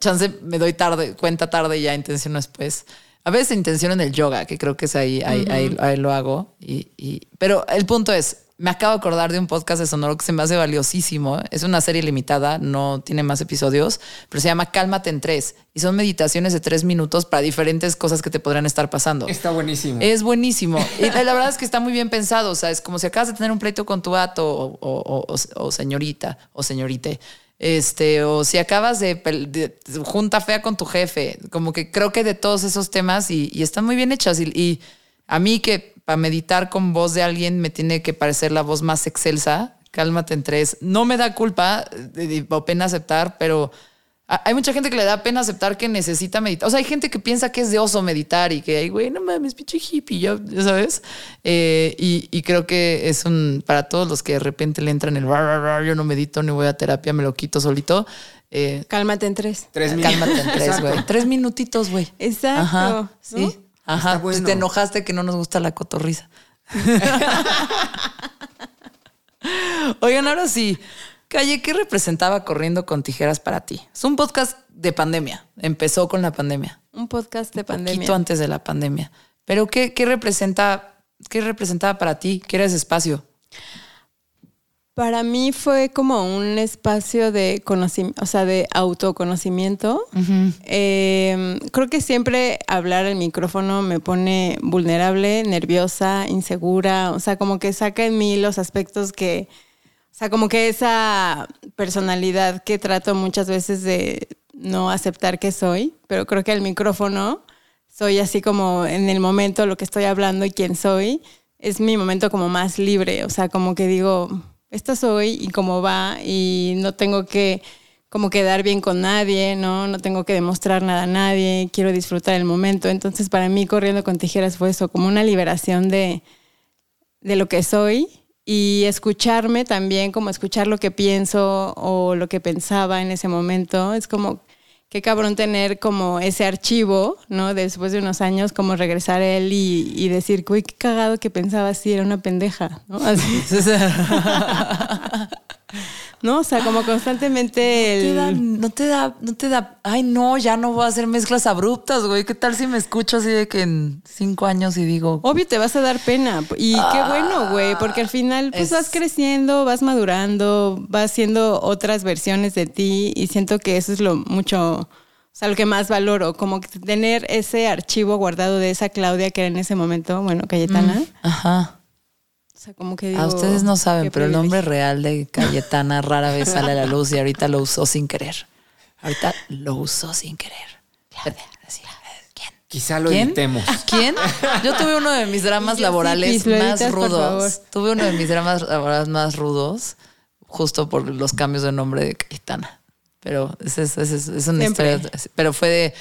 B: chance me doy tarde, cuenta tarde y ya intenciono después. A veces intenciono en el yoga, que creo que es ahí, ahí, ahí, ahí lo hago. Y, y- pero el punto es, me acabo de acordar de un podcast de Sonoro que se me hace valiosísimo. Es una serie limitada, no tiene más episodios, pero se llama Cálmate en tres. Y son meditaciones de tres minutos para diferentes cosas que te podrían estar pasando.
C: Está buenísimo.
B: Es buenísimo. Y la verdad es que está muy bien pensado. O sea, es como si acabas de tener un pleito con tu vato o, o- o- o señorita o señorite. Este, o si acabas de, junta fea con tu jefe. Como que creo que de todos esos temas y, y están muy bien hechas. Y, y a mí que para meditar con voz de alguien me tiene que parecer la voz más excelsa. Cálmate en tres. No me da culpa de- o pena aceptar, pero Hay mucha gente que le da pena aceptar que necesita meditar. O sea, hay gente que piensa que es de oso meditar y que, ay, güey, no mames, pinche hippie, ya, ya sabes. Eh, y, y creo que es un, para todos los que de repente le entran el, "Rar, yo no medito ni voy a terapia, me lo quito solito. Eh,
D: Cálmate en tres.
C: Tres minutos.
B: cálmate en tres, güey. Tres minutitos, güey.
D: Exacto,
B: Ajá,
D: ¿no?
B: sí. Ajá.
C: Está
B: Pues te enojaste que no nos gusta la cotorriza. Oigan, ahora sí. Calle, ¿qué representaba Corriendo con Tijeras para ti? Es un podcast de pandemia. Empezó con la pandemia.
D: Un podcast de
B: Un
D: pandemia.
B: poquito antes de la pandemia. Pero ¿qué, qué representa, qué representaba para ti? ¿Qué era ese espacio?
D: Para mí fue como un espacio de conocimiento, o sea, de autoconocimiento. Eh, creo que siempre hablar al micrófono me pone vulnerable, nerviosa, insegura. O sea, como que saca en mí los aspectos que, o sea, como que esa personalidad que trato muchas veces de no aceptar que soy, pero creo que al micrófono soy así como en el momento lo que estoy hablando y quién soy, es mi momento como más libre, o sea, como que digo, esta soy y cómo va y no tengo que como quedar bien con nadie, ¿no? No tengo que demostrar nada a nadie, quiero disfrutar el momento. Entonces, para mí, corriendo con tijeras fue eso, como una liberación de, de lo que soy y escucharme también, como escuchar lo que pienso o lo que pensaba en ese momento. Es como, qué cabrón tener como ese archivo, ¿no? Después de unos años, como regresar a él y, y decir, uy, qué cagado que pensaba así, era una pendeja, ¿no? Así. ¿No? O sea, como constantemente
B: Te
D: el...
B: da- no te da, no te da, ay no, ya no voy a hacer mezclas abruptas, güey. ¿Qué tal si me escucho así de que en cinco años y digo,
D: Obvio te vas a dar pena. Y qué bueno, güey, porque al final pues
B: Es-
D: vas creciendo, vas madurando, vas haciendo otras versiones de ti y siento que eso es lo mucho, o sea, lo que más valoro, como tener ese archivo guardado de esa Claudia que era en ese momento, bueno, Cayetana.
B: ajá.
D: O sea, como que digo...
B: A ustedes no saben, pero el nombre real de Cayetana rara vez sale a la luz y ahorita lo usó sin querer. Ahorita lo usó sin querer. ¿Quién?
C: Quizá lo
B: ¿Quién?
C: editemos.
B: ¿Quién? Yo tuve uno de mis dramas
D: sí,
B: laborales más rudos. Tuve uno de mis dramas laborales más rudos, justo por los cambios de nombre de Cayetana. Pero es, es- es una
D: Siempre.
B: historia. Pero fue de,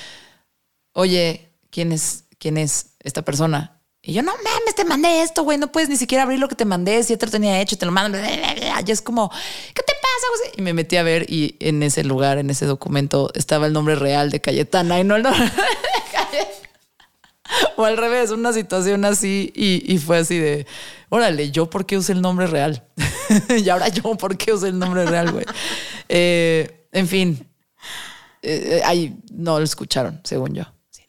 B: oye, ¿quién es, quién es esta persona? Y yo, no mames, te mandé esto, güey. No puedes ni siquiera abrir lo que te mandé. Si ya te lo tenía hecho, te lo mando. Y es como, ¿qué te pasa? Y me metí a ver y en ese lugar, en ese documento, estaba el nombre real de Cayetana y no el nombre de Cayetana. O al revés, una situación así y, y fue así de, órale, ¿yo por qué usé el nombre real? y ahora yo por qué usé el nombre real, güey. Eh, en fin, eh, ahí no lo escucharon, según yo. Sí.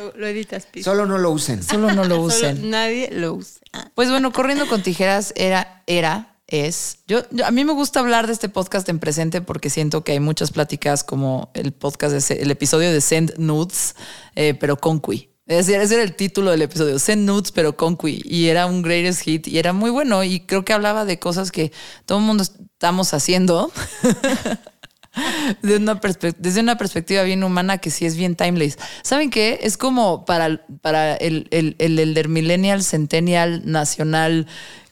D: Lo, lo editas.
C: Solo no lo usen.
B: Solo no lo
D: Solo
B: usen.
D: nadie lo usa.
B: Pues bueno, corriendo con tijeras era, era, es. Yo, yo- a mí me gusta hablar de este podcast en presente porque siento que hay muchas pláticas como el podcast, de, el episodio de Send Nudes, eh, pero con Cui. Es decir, ese era el título del episodio, Send Nudes, pero con Cui. Y era un greatest hit y era muy bueno. Y creo que hablaba de cosas que todo el mundo estamos haciendo. de una desde una perspectiva bien humana que sí es bien timeless. ¿Saben qué? Es como para, para el, el, el elder millennial, centennial, nacional,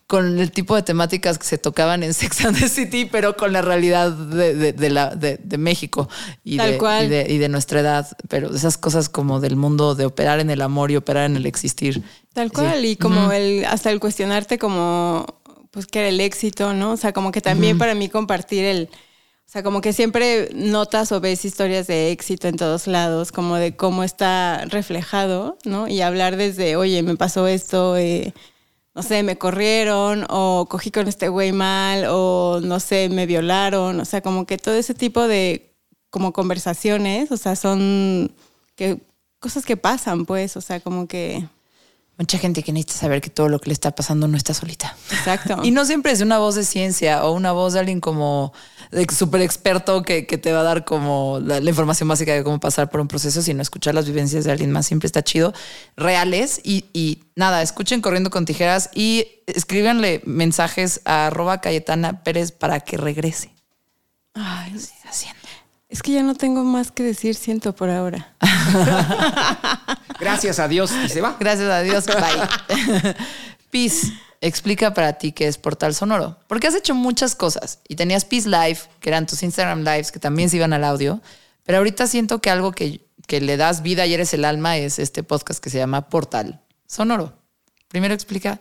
B: con el tipo de temáticas que se tocaban en Sex and the City, pero con la realidad de, de, la, de, México y,
D: Tal
B: de,
D: cual.
B: y, de, y de nuestra edad. Pero esas cosas como del mundo de operar en el amor y operar en el existir.
D: Tal cual, y como el, hasta el cuestionarte como, pues, qué era el éxito, ¿no? O sea, como que también para mí compartir el, o sea, como que siempre notas o ves historias de éxito en todos lados, como de cómo está reflejado, ¿no? Y hablar desde, oye, me pasó esto, eh, no sé, me corrieron, o cogí con este güey mal, o no sé, me violaron, o sea, como que todo ese tipo de como conversaciones, o sea, son que, cosas que pasan, pues, o sea, como que
B: Mucha gente que necesita saber que todo lo que le está pasando no está solita.
D: Exacto.
B: Y no siempre es una voz de ciencia o una voz de alguien como súper experto que, que, te va a dar como la, la, información básica de cómo pasar por un proceso, sino escuchar las vivencias de alguien más siempre está chido, reales. Y, y nada, escuchen Corriendo con Tijeras y escríbanle mensajes a arroba Cayetana Pérez para que regrese.
D: Ay, haciendo. Es que ya no tengo más que decir, siento por ahora.
C: Gracias a Dios y se va.
B: Gracias a Dios, bye. Peace, explica para ti qué es Portal Sonoro. Porque has hecho muchas cosas y tenías Peace Live, que eran tus Instagram Lives, que también se iban al audio. Pero ahorita siento que algo que, que le das vida y eres el alma es este podcast que se llama Portal Sonoro. Primero explica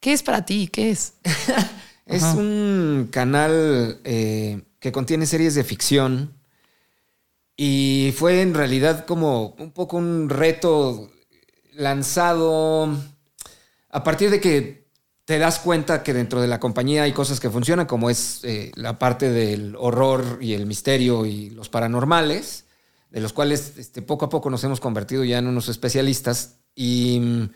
B: qué es para ti, qué es.
C: es Ajá. un canal eh, que contiene series de ficción y fue en realidad como un poco un reto lanzado a partir de que te das cuenta que dentro de la compañía hay cosas que funcionan, como es eh, la parte del horror y el misterio y los paranormales, de los cuales este, poco a poco nos hemos convertido ya en unos especialistas y mm,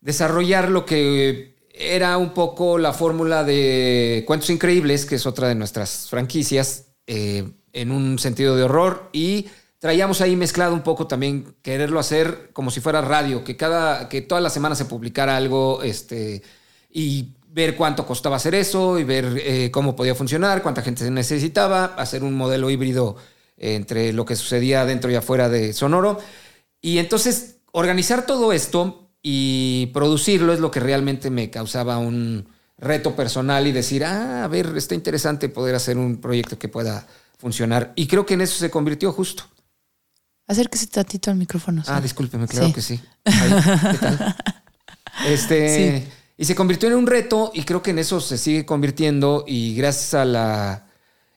C: desarrollar lo que era un poco la fórmula de Cuentos Increíbles, que es otra de nuestras franquicias, eh, en un sentido de horror y traíamos ahí mezclado un poco también quererlo hacer como si fuera radio, que cada que toda la semana se publicara algo este y ver cuánto costaba hacer eso y ver eh, cómo podía funcionar, cuánta gente se necesitaba, hacer un modelo híbrido entre lo que sucedía dentro y afuera de Sonoro. Y entonces organizar todo esto y producirlo es lo que realmente me causaba un reto personal y decir, ah, a ver, está interesante poder hacer un proyecto que pueda funcionar. Y creo que en eso se convirtió justo.
B: Acérquese tantito al micrófono.
C: ¿sí? Ah, discúlpeme, claro sí. que sí. Ahí, ¿qué tal? Este, sí. Y se convirtió en un reto y creo que en eso se sigue convirtiendo y gracias a la...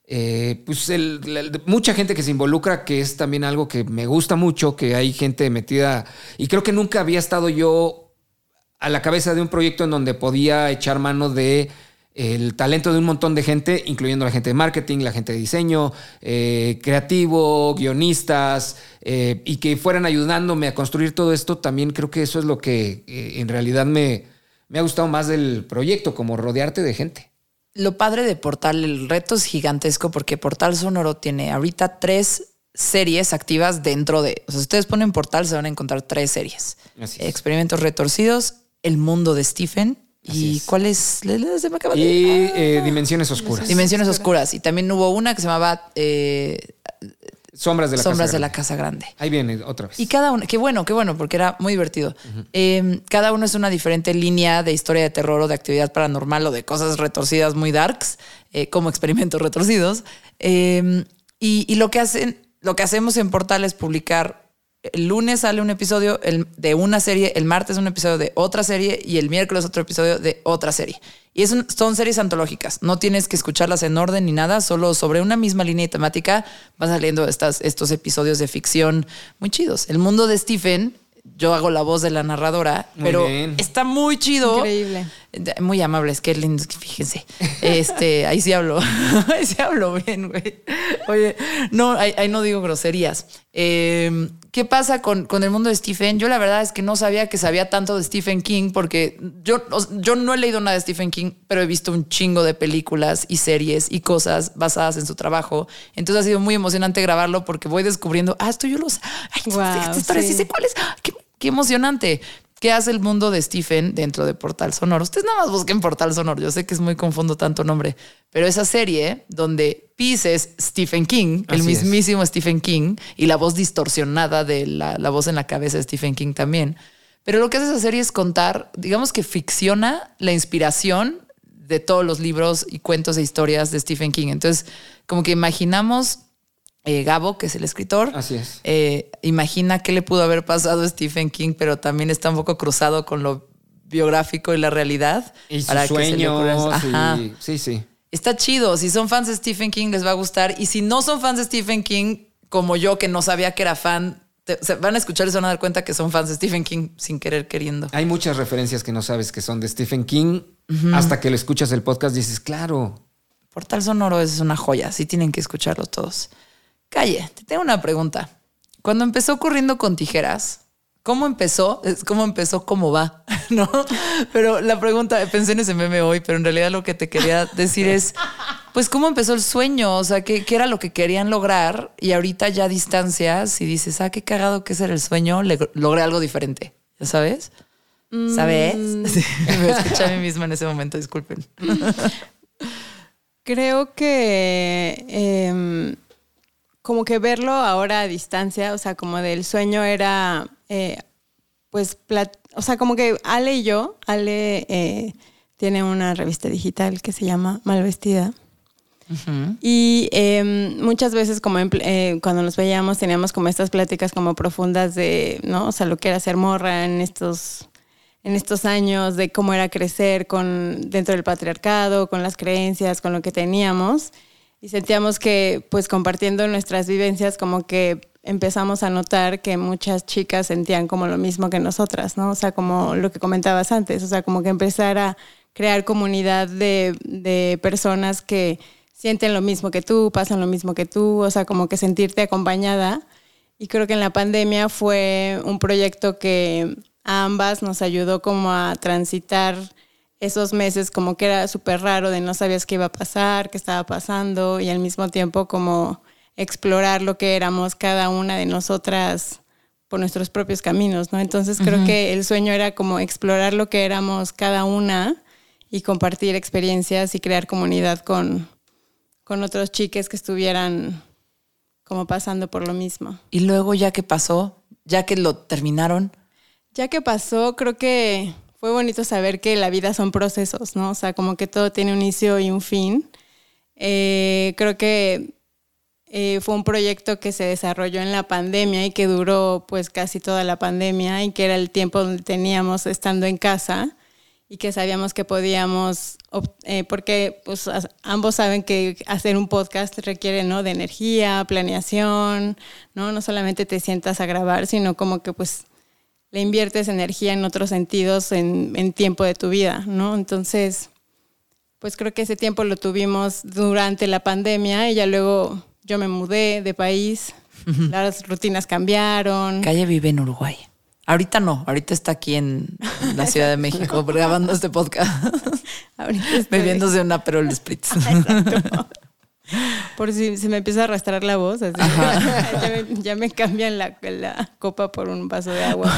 C: Eh, pues el, mucha gente que se involucra, que es también algo que me gusta mucho, que hay gente metida y creo que nunca había estado yo a la cabeza de un proyecto en donde podía echar mano de el talento de un montón de gente, incluyendo la gente de marketing, la gente de diseño, eh, creativo, guionistas, eh, y que fueran ayudándome a construir todo esto, también creo que eso es lo que eh, en realidad me, me ha gustado más del proyecto, como rodearte de gente.
B: Lo padre de Portal, el reto es gigantesco porque Portal Sonoro tiene ahorita tres series activas dentro de. O sea, si ustedes ponen Portal, se van a encontrar tres series:
C: Así es.
B: Experimentos retorcidos, El mundo de Stephen
C: Así
B: ¿Y
C: es.
B: cuál es? Se me acaba
C: Y
B: de...
C: eh, Dimensiones Oscuras.
B: Dimensiones Oscuras. Y también hubo una que se llamaba eh,
C: Sombras de la
B: Sombras
C: Casa
B: de la
C: Grande.
B: Casa Grande.
C: Ahí viene otra vez.
B: Y cada uno, qué bueno, qué bueno, porque era muy divertido. Eh, cada uno es una diferente línea de historia de terror o de actividad paranormal o de cosas retorcidas muy darks, eh, como experimentos retorcidos. Eh, y, y lo que hacen, lo que hacemos en Portal es publicar. El lunes sale un episodio el- de una serie, el martes un episodio de otra serie y el miércoles otro episodio de otra serie. Y es un- son series antológicas. No tienes que escucharlas en orden ni nada, solo sobre una misma línea y temática van saliendo estas, estos episodios de ficción muy chidos. El mundo de Stephen, yo hago la voz de la narradora,
C: Muy
B: pero
C: bien.
B: está muy chido.
D: Increíble.
B: Muy amables, qué lindo, fíjense. Este, ahí sí hablo, ahí sí hablo bien, güey. Oye, no, ahí, ahí no digo groserías. Eh, ¿Qué pasa con, con el mundo de Stephen? Yo la verdad es que no sabía que sabía tanto de Stephen King porque yo, yo no he leído nada de Stephen King, pero he visto un chingo de películas y series y cosas basadas en su trabajo. Entonces ha sido muy emocionante grabarlo porque voy descubriendo, ah, esto yo lo sé. Ay, historia sí
D: sí.
B: sé cuál es. Ah, Qué, qué emocionante. ¿Qué hace el mundo de Stephen dentro de Portal Sonoro? Ustedes nada más busquen Portal Sonoro. Yo sé que es muy confundo tanto nombre, pero esa serie donde Peace es Stephen King, el
C: es.
B: mismísimo Stephen King, y la voz distorsionada de la, la voz en la cabeza de Stephen King también. Pero lo que hace esa serie es contar, digamos que ficciona la inspiración de todos los libros y cuentos e historias de Stephen King. Entonces, como que imaginamos eh, Gabo, que es el escritor.
C: Así es.
B: Eh, imagina qué le pudo haber pasado a Stephen King, pero también está un poco cruzado con lo biográfico y la realidad.
C: Y sus
B: para que se le
C: sueños.
B: Ajá.
C: y- sí, sí.
B: Está chido. Si son fans de Stephen King, les va a gustar. Y si no son fans de Stephen King, como yo, que no sabía que era fan, te- se van a escuchar y se van a dar cuenta que son fans de Stephen King sin querer queriendo.
C: Hay muchas referencias que no sabes que son de Stephen King. Hasta que lo escuchas el podcast dices, claro.
B: Portal Sonoro es una joya. Sí tienen que escucharlo todos. Calle, te tengo una pregunta. Cuando empezó corriendo con tijeras, ¿cómo empezó? Es ¿Cómo empezó? ¿Cómo va? ¿No? Pero la pregunta, pensé en ese meme hoy, pero en realidad lo que te quería decir es, pues, ¿cómo empezó el sueño? O sea, ¿qué, qué era lo que querían lograr? Y ahorita ya a distancias y dices, ah, qué cagado que ese era el sueño, le- logré algo diferente. ¿Ya sabes? ¿Sabes? Sí, me escuché a mí misma en ese momento, disculpen.
D: Creo que em, como que verlo ahora a distancia, o sea, como del sueño era, eh, pues, plat- o sea, como que Ale y yo, Ale eh, tiene una revista digital que se llama Malvestida. Y em, muchas veces como eh, cuando nos veíamos teníamos como estas pláticas como profundas de, ¿no? O sea, lo que era ser morra en estos, en estos años, de cómo era crecer con, dentro del patriarcado, con las creencias, con lo que teníamos. Y sentíamos que pues compartiendo nuestras vivencias como que empezamos a notar que muchas chicas sentían como lo mismo que nosotras, ¿no? O sea, como lo que comentabas antes, o sea, como que empezar a crear comunidad de, de personas que sienten lo mismo que tú, pasan lo mismo que tú, o sea, como que sentirte acompañada. Y creo que en la pandemia fue un proyecto que a ambas nos ayudó como a transitar esos meses como que era súper raro de no sabías qué iba a pasar, qué estaba pasando y al mismo tiempo como explorar lo que éramos cada una de nosotras por nuestros propios caminos, ¿no? Entonces creo que el sueño era como explorar lo que éramos cada una y compartir experiencias y crear comunidad con, con otros chiques que estuvieran como pasando por lo mismo.
B: Y luego ya que pasó, ya que lo terminaron,
D: Ya que pasó, creo que fue bonito saber que la vida son procesos, ¿no? O sea, como que todo tiene un inicio y un fin. Eh, creo que eh, fue un proyecto que se desarrolló en la pandemia y que duró pues casi toda la pandemia y que era el tiempo donde teníamos estando en casa y que sabíamos que podíamos, eh, porque pues ambos saben que hacer un podcast requiere, ¿no? De energía, planeación, ¿no? No solamente te sientas a grabar, sino como que pues le inviertes energía en otros sentidos en, en tiempo de tu vida, ¿no? Entonces, pues creo que ese tiempo lo tuvimos durante la pandemia y ya luego yo me mudé de país, las rutinas cambiaron.
B: Calle vive en Uruguay. Ahorita no, ahorita está aquí en la Ciudad de México grabando este podcast, bebiéndose una Perol Spritz.
D: Exacto. Por si se me empieza a arrastrar la voz, así. ya, me, ya me cambian la, la copa por un vaso de agua.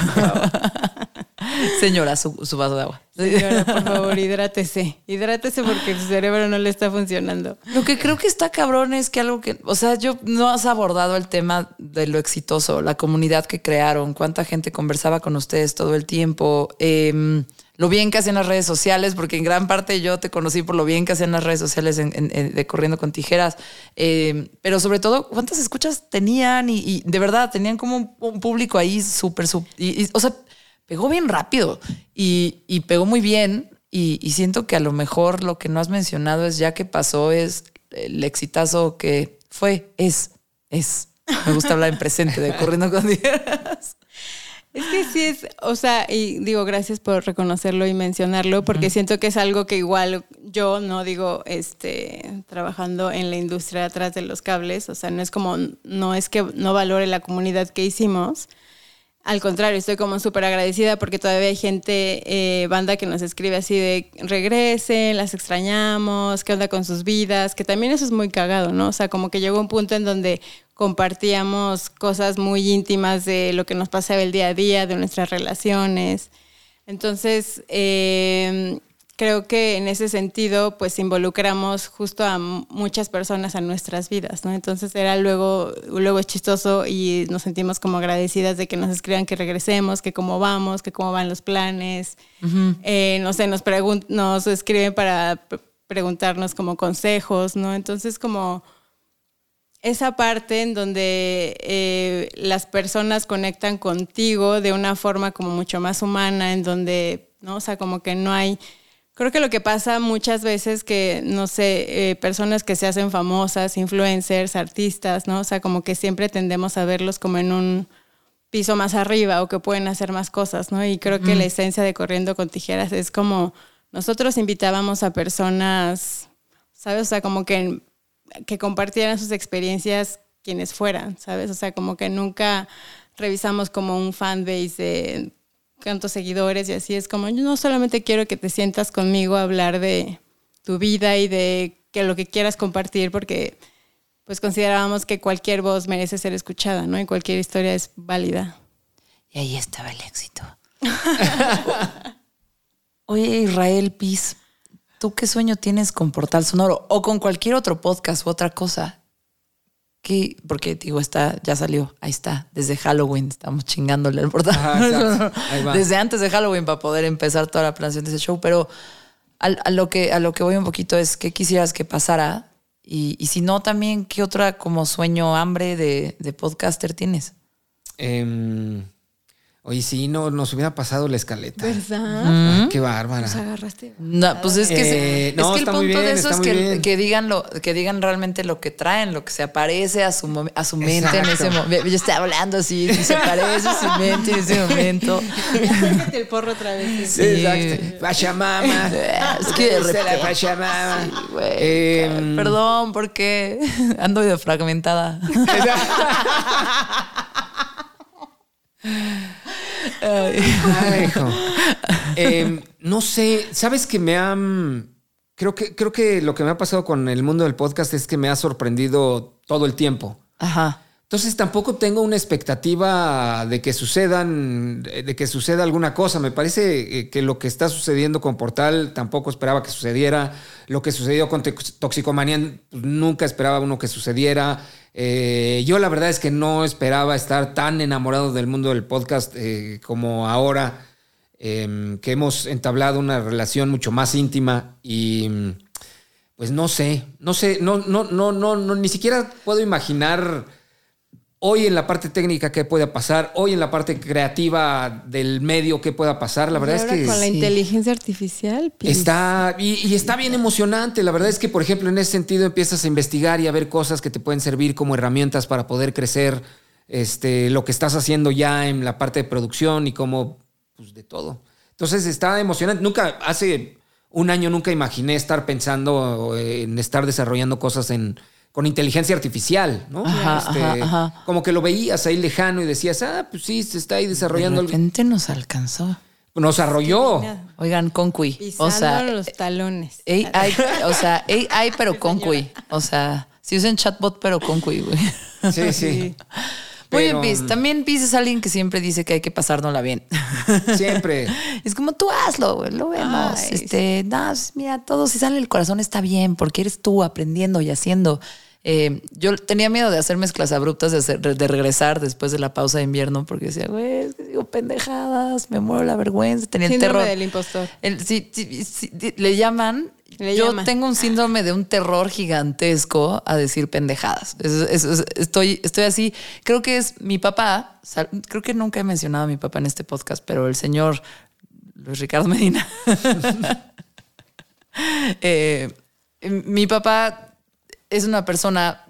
B: Señora, su, su vaso de agua.
D: Señora, por favor, hidrátese. Hidrátese porque su cerebro no le está funcionando.
B: Lo que creo que está cabrón es que algo que, o sea, yo no has abordado el tema de lo exitoso, la comunidad que crearon, cuánta gente conversaba con ustedes todo el tiempo, eh, lo bien que hacían las redes sociales, porque en gran parte yo te conocí por lo bien que hacían las redes sociales en- en- en- de Corriendo con Tijeras, eh, pero sobre todo, cuántas escuchas tenían y, y de verdad tenían como un, un público ahí súper, súper, y- y, o sea, pegó bien rápido y, y pegó muy bien. Y, y siento que a lo mejor lo que no has mencionado es ya que pasó es el exitazo que fue, es, es. Me gusta hablar en presente de corriendo con tijeras.
D: Es que sí es, o sea, y digo gracias por reconocerlo y mencionarlo, porque siento que es algo que igual yo no digo, este, trabajando en la industria atrás de los cables, o sea, no es como, no es que no valore la comunidad que hicimos. Al contrario, estoy como súper agradecida porque todavía hay gente, eh, banda que nos escribe así de regresen, las extrañamos, qué onda con sus vidas, que también eso es muy cagado, ¿no? O sea, como que llegó un punto en donde compartíamos cosas muy íntimas de lo que nos pasaba el día a día, de nuestras relaciones. Entonces, eh, creo que en ese sentido, pues involucramos justo a muchas personas a nuestras vidas, ¿no? Entonces era luego, luego chistoso y nos sentimos como agradecidas de que nos escriban que regresemos, que cómo vamos, que cómo van los planes. Eh, no sé, nos, nos escriben para preguntarnos como consejos, ¿no? Entonces como esa parte en donde eh, las personas conectan contigo de una forma como mucho más humana, en donde, ¿no? O sea, como que no hay Creo que lo que pasa muchas veces que, no sé, eh, personas que se hacen famosas, influencers, artistas, ¿no? O sea, como que siempre tendemos a verlos como en un piso más arriba o que pueden hacer más cosas, ¿no? Y creo que la esencia de Corriendo con Tijeras es como nosotros invitábamos a personas, ¿sabes? O sea, como que, que compartieran sus experiencias quienes fueran, ¿sabes? O sea, como que nunca revisamos como un fanbase de tantos seguidores y así es como, yo no solamente quiero que te sientas conmigo a hablar de tu vida y de que lo que quieras compartir, porque pues considerábamos que cualquier voz merece ser escuchada, ¿no? Y cualquier historia es válida.
B: Y ahí estaba el éxito. Oye, Israel Piz, ¿tú qué sueño tienes con Portal Sonoro o con cualquier otro podcast u otra cosa? Porque digo, está, ya salió, ahí está, desde Halloween, estamos chingándole al portal. desde antes de Halloween para poder empezar toda la planeación de ese show, pero a, lo, que, a lo que voy un poquito es qué quisieras que pasara y, si no, también qué otra como sueño, hambre de, de podcaster tienes.
C: Eh, Oye, sí, no, nos hubiera pasado la escaleta.
D: ¿Verdad?
C: qué bárbara.
D: Nos agarraste.
B: No, pues es que, eh, es que el punto de eso es que, que, digan lo, que digan realmente lo que traen, lo que se aparece a su, a su mente en ese momento. Yo estoy hablando así, se aparece a su mente en ese momento.
D: el porro otra vez.
C: Sí, exacto. Pachamama.
B: Es que de repente.
C: la Pachamama. Sí,
B: eh, Perdón, porque ando de fragmentada.
C: Em, no sé, sabes que me han. Creo que, creo que lo que me ha pasado con el mundo del podcast es que me ha sorprendido todo el tiempo.
B: Ajá.
C: Entonces tampoco tengo una expectativa de que sucedan, de que suceda alguna cosa. Me parece eh, que lo que está sucediendo con Portal tampoco esperaba que sucediera. Lo que sucedió con Toxicomanía pues, nunca esperaba uno que sucediera. Eh, yo la verdad es que no esperaba estar tan enamorado del mundo del podcast eh, como ahora, em, que hemos entablado una relación mucho más íntima y pues no sé, no sé, no, no, no, no, ni siquiera puedo imaginar hoy en la parte técnica qué pueda pasar, hoy en la parte creativa del medio qué pueda pasar. La verdad es que.
D: Con la inteligencia artificial.
C: Pues. Está. Y, está bien emocionante. La verdad es que, por ejemplo, en ese sentido empiezas a investigar y a ver cosas que te pueden servir como herramientas para poder crecer. Este, lo que estás haciendo ya en la parte de producción y como, pues de todo. Entonces está emocionante. Nunca, hace un año nunca imaginé estar pensando en estar desarrollando cosas en, con inteligencia artificial, ¿no? Este, como que lo veías ahí lejano y decías, ah, pues sí, se está ahí desarrollando.
B: De repente nos alcanzó.
C: Nos arrolló.
B: Oigan, con
D: o sea, los talones.
B: AI, o sea, AI, pero con O sea, si usan chatbot, pero con güey.
C: Sí, sí.
B: Muy bien, Piz. También Piz es alguien que siempre dice que hay que pasárnosla bien.
C: Siempre.
B: es como tú hazlo, güey, lo vemos. este, no, mira, todo si sale el corazón está bien, porque eres tú aprendiendo y haciendo. Eh, yo tenía miedo de hacer mezclas abruptas, de, de, regresar después de la pausa de invierno, porque decía, güey, es que digo pendejadas, me muero la vergüenza. Tenía el terror.
D: del impostor.
B: sí, sí, le llaman. yo tengo un síndrome de un terror gigantesco a decir pendejadas. estoy, estoy así. Creo que es mi papá. Creo que nunca he mencionado a mi papá en este podcast, pero el señor Luis Ricardo Medina. Eh, mi papá es una persona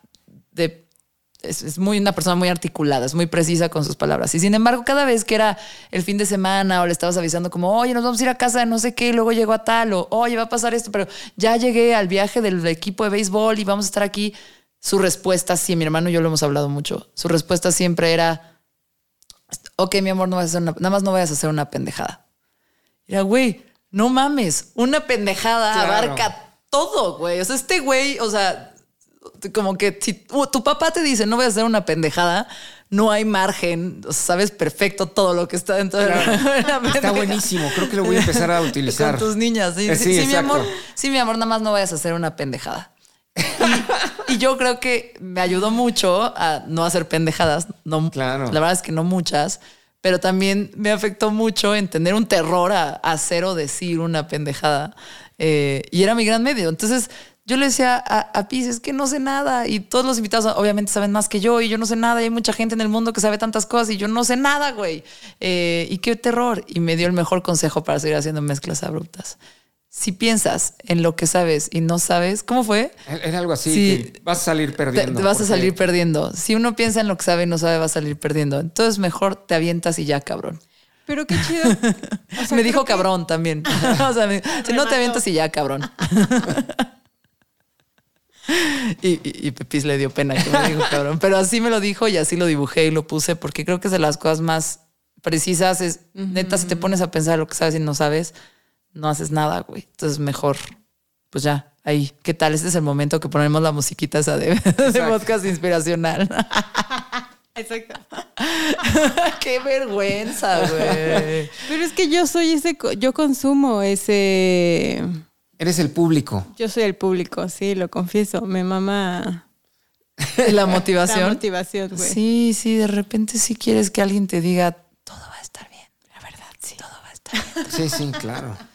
B: de es, muy una persona muy articulada, es muy precisa con sus palabras. Y sin embargo, cada vez que era el fin de semana o le estabas avisando como, oye, nos vamos a ir a casa de no sé qué, y luego llegó a tal, o oye, va a pasar esto, pero ya llegué al viaje del equipo de béisbol y vamos a estar aquí. Su respuesta, sí, mi hermano y yo lo hemos hablado mucho. Su respuesta siempre era, ok, mi amor, no vas a hacer una, nada más no vayas a hacer una pendejada. Era, güey, no mames, una pendejada abarca todo, güey. O sea, este güey, o sea, como que si tu papá te dice no voy a hacer una pendejada, no hay margen, o sea, sabes perfecto todo lo que está dentro de la, de la
C: Está buenísimo. Creo que lo voy a empezar a utilizar.
B: Con tus niñas. Sí,
C: Eh,
B: sí,
C: sí,
B: sí, mi amor. Sí, mi amor, nada más no vayas a hacer una pendejada. Y, y yo creo que me ayudó mucho a no hacer pendejadas. No,
C: Claro.
B: La verdad es que no muchas, pero también me afectó mucho en tener un terror a, a hacer o decir una pendejada. Eh, y era mi gran medio. Entonces yo le decía a, a Pis, es que no sé nada. Y todos los invitados obviamente saben más que yo y yo no sé nada. Y hay mucha gente en el mundo que sabe tantas cosas y yo no sé nada, güey. Eh, y qué terror. Y me dio el mejor consejo para seguir haciendo mezclas abruptas. Si piensas en lo que sabes y no sabes, ¿cómo fue?
C: Era algo así.
B: Sí.
C: que vas a salir perdiendo.
B: te vas a salir perdiendo. Si uno piensa en lo que sabe y no sabe, va a salir perdiendo. Entonces mejor te avientas y ya, cabrón.
D: Pero qué chido. O sea,
B: me dijo
D: que-
B: cabrón también. o sea, me- si no te avientas y ya, cabrón. y, y, y Pepis le dio pena que me dijo cabrón. Pero así me lo dijo y así lo dibujé y lo puse porque creo que es de las cosas más precisas. Es neta, si te pones a pensar lo que sabes y no sabes, no haces nada, güey. Entonces mejor, pues ya, ahí. ¿Qué tal? Este es el momento que ponemos la musiquita esa de, de podcast inspiracional.
D: Exacto.
B: Qué vergüenza, güey.
D: Pero es que yo soy ese, yo consumo ese,
C: Eres el público.
D: yo soy el público, sí, lo confieso. Me mama
B: La
D: la
B: motivación.
D: motivación, güey.
B: Sí, sí, de repente sí quieres que alguien te diga, todo va a estar bien. La verdad, sí. Todo va a estar bien.
C: Sí, sí, claro.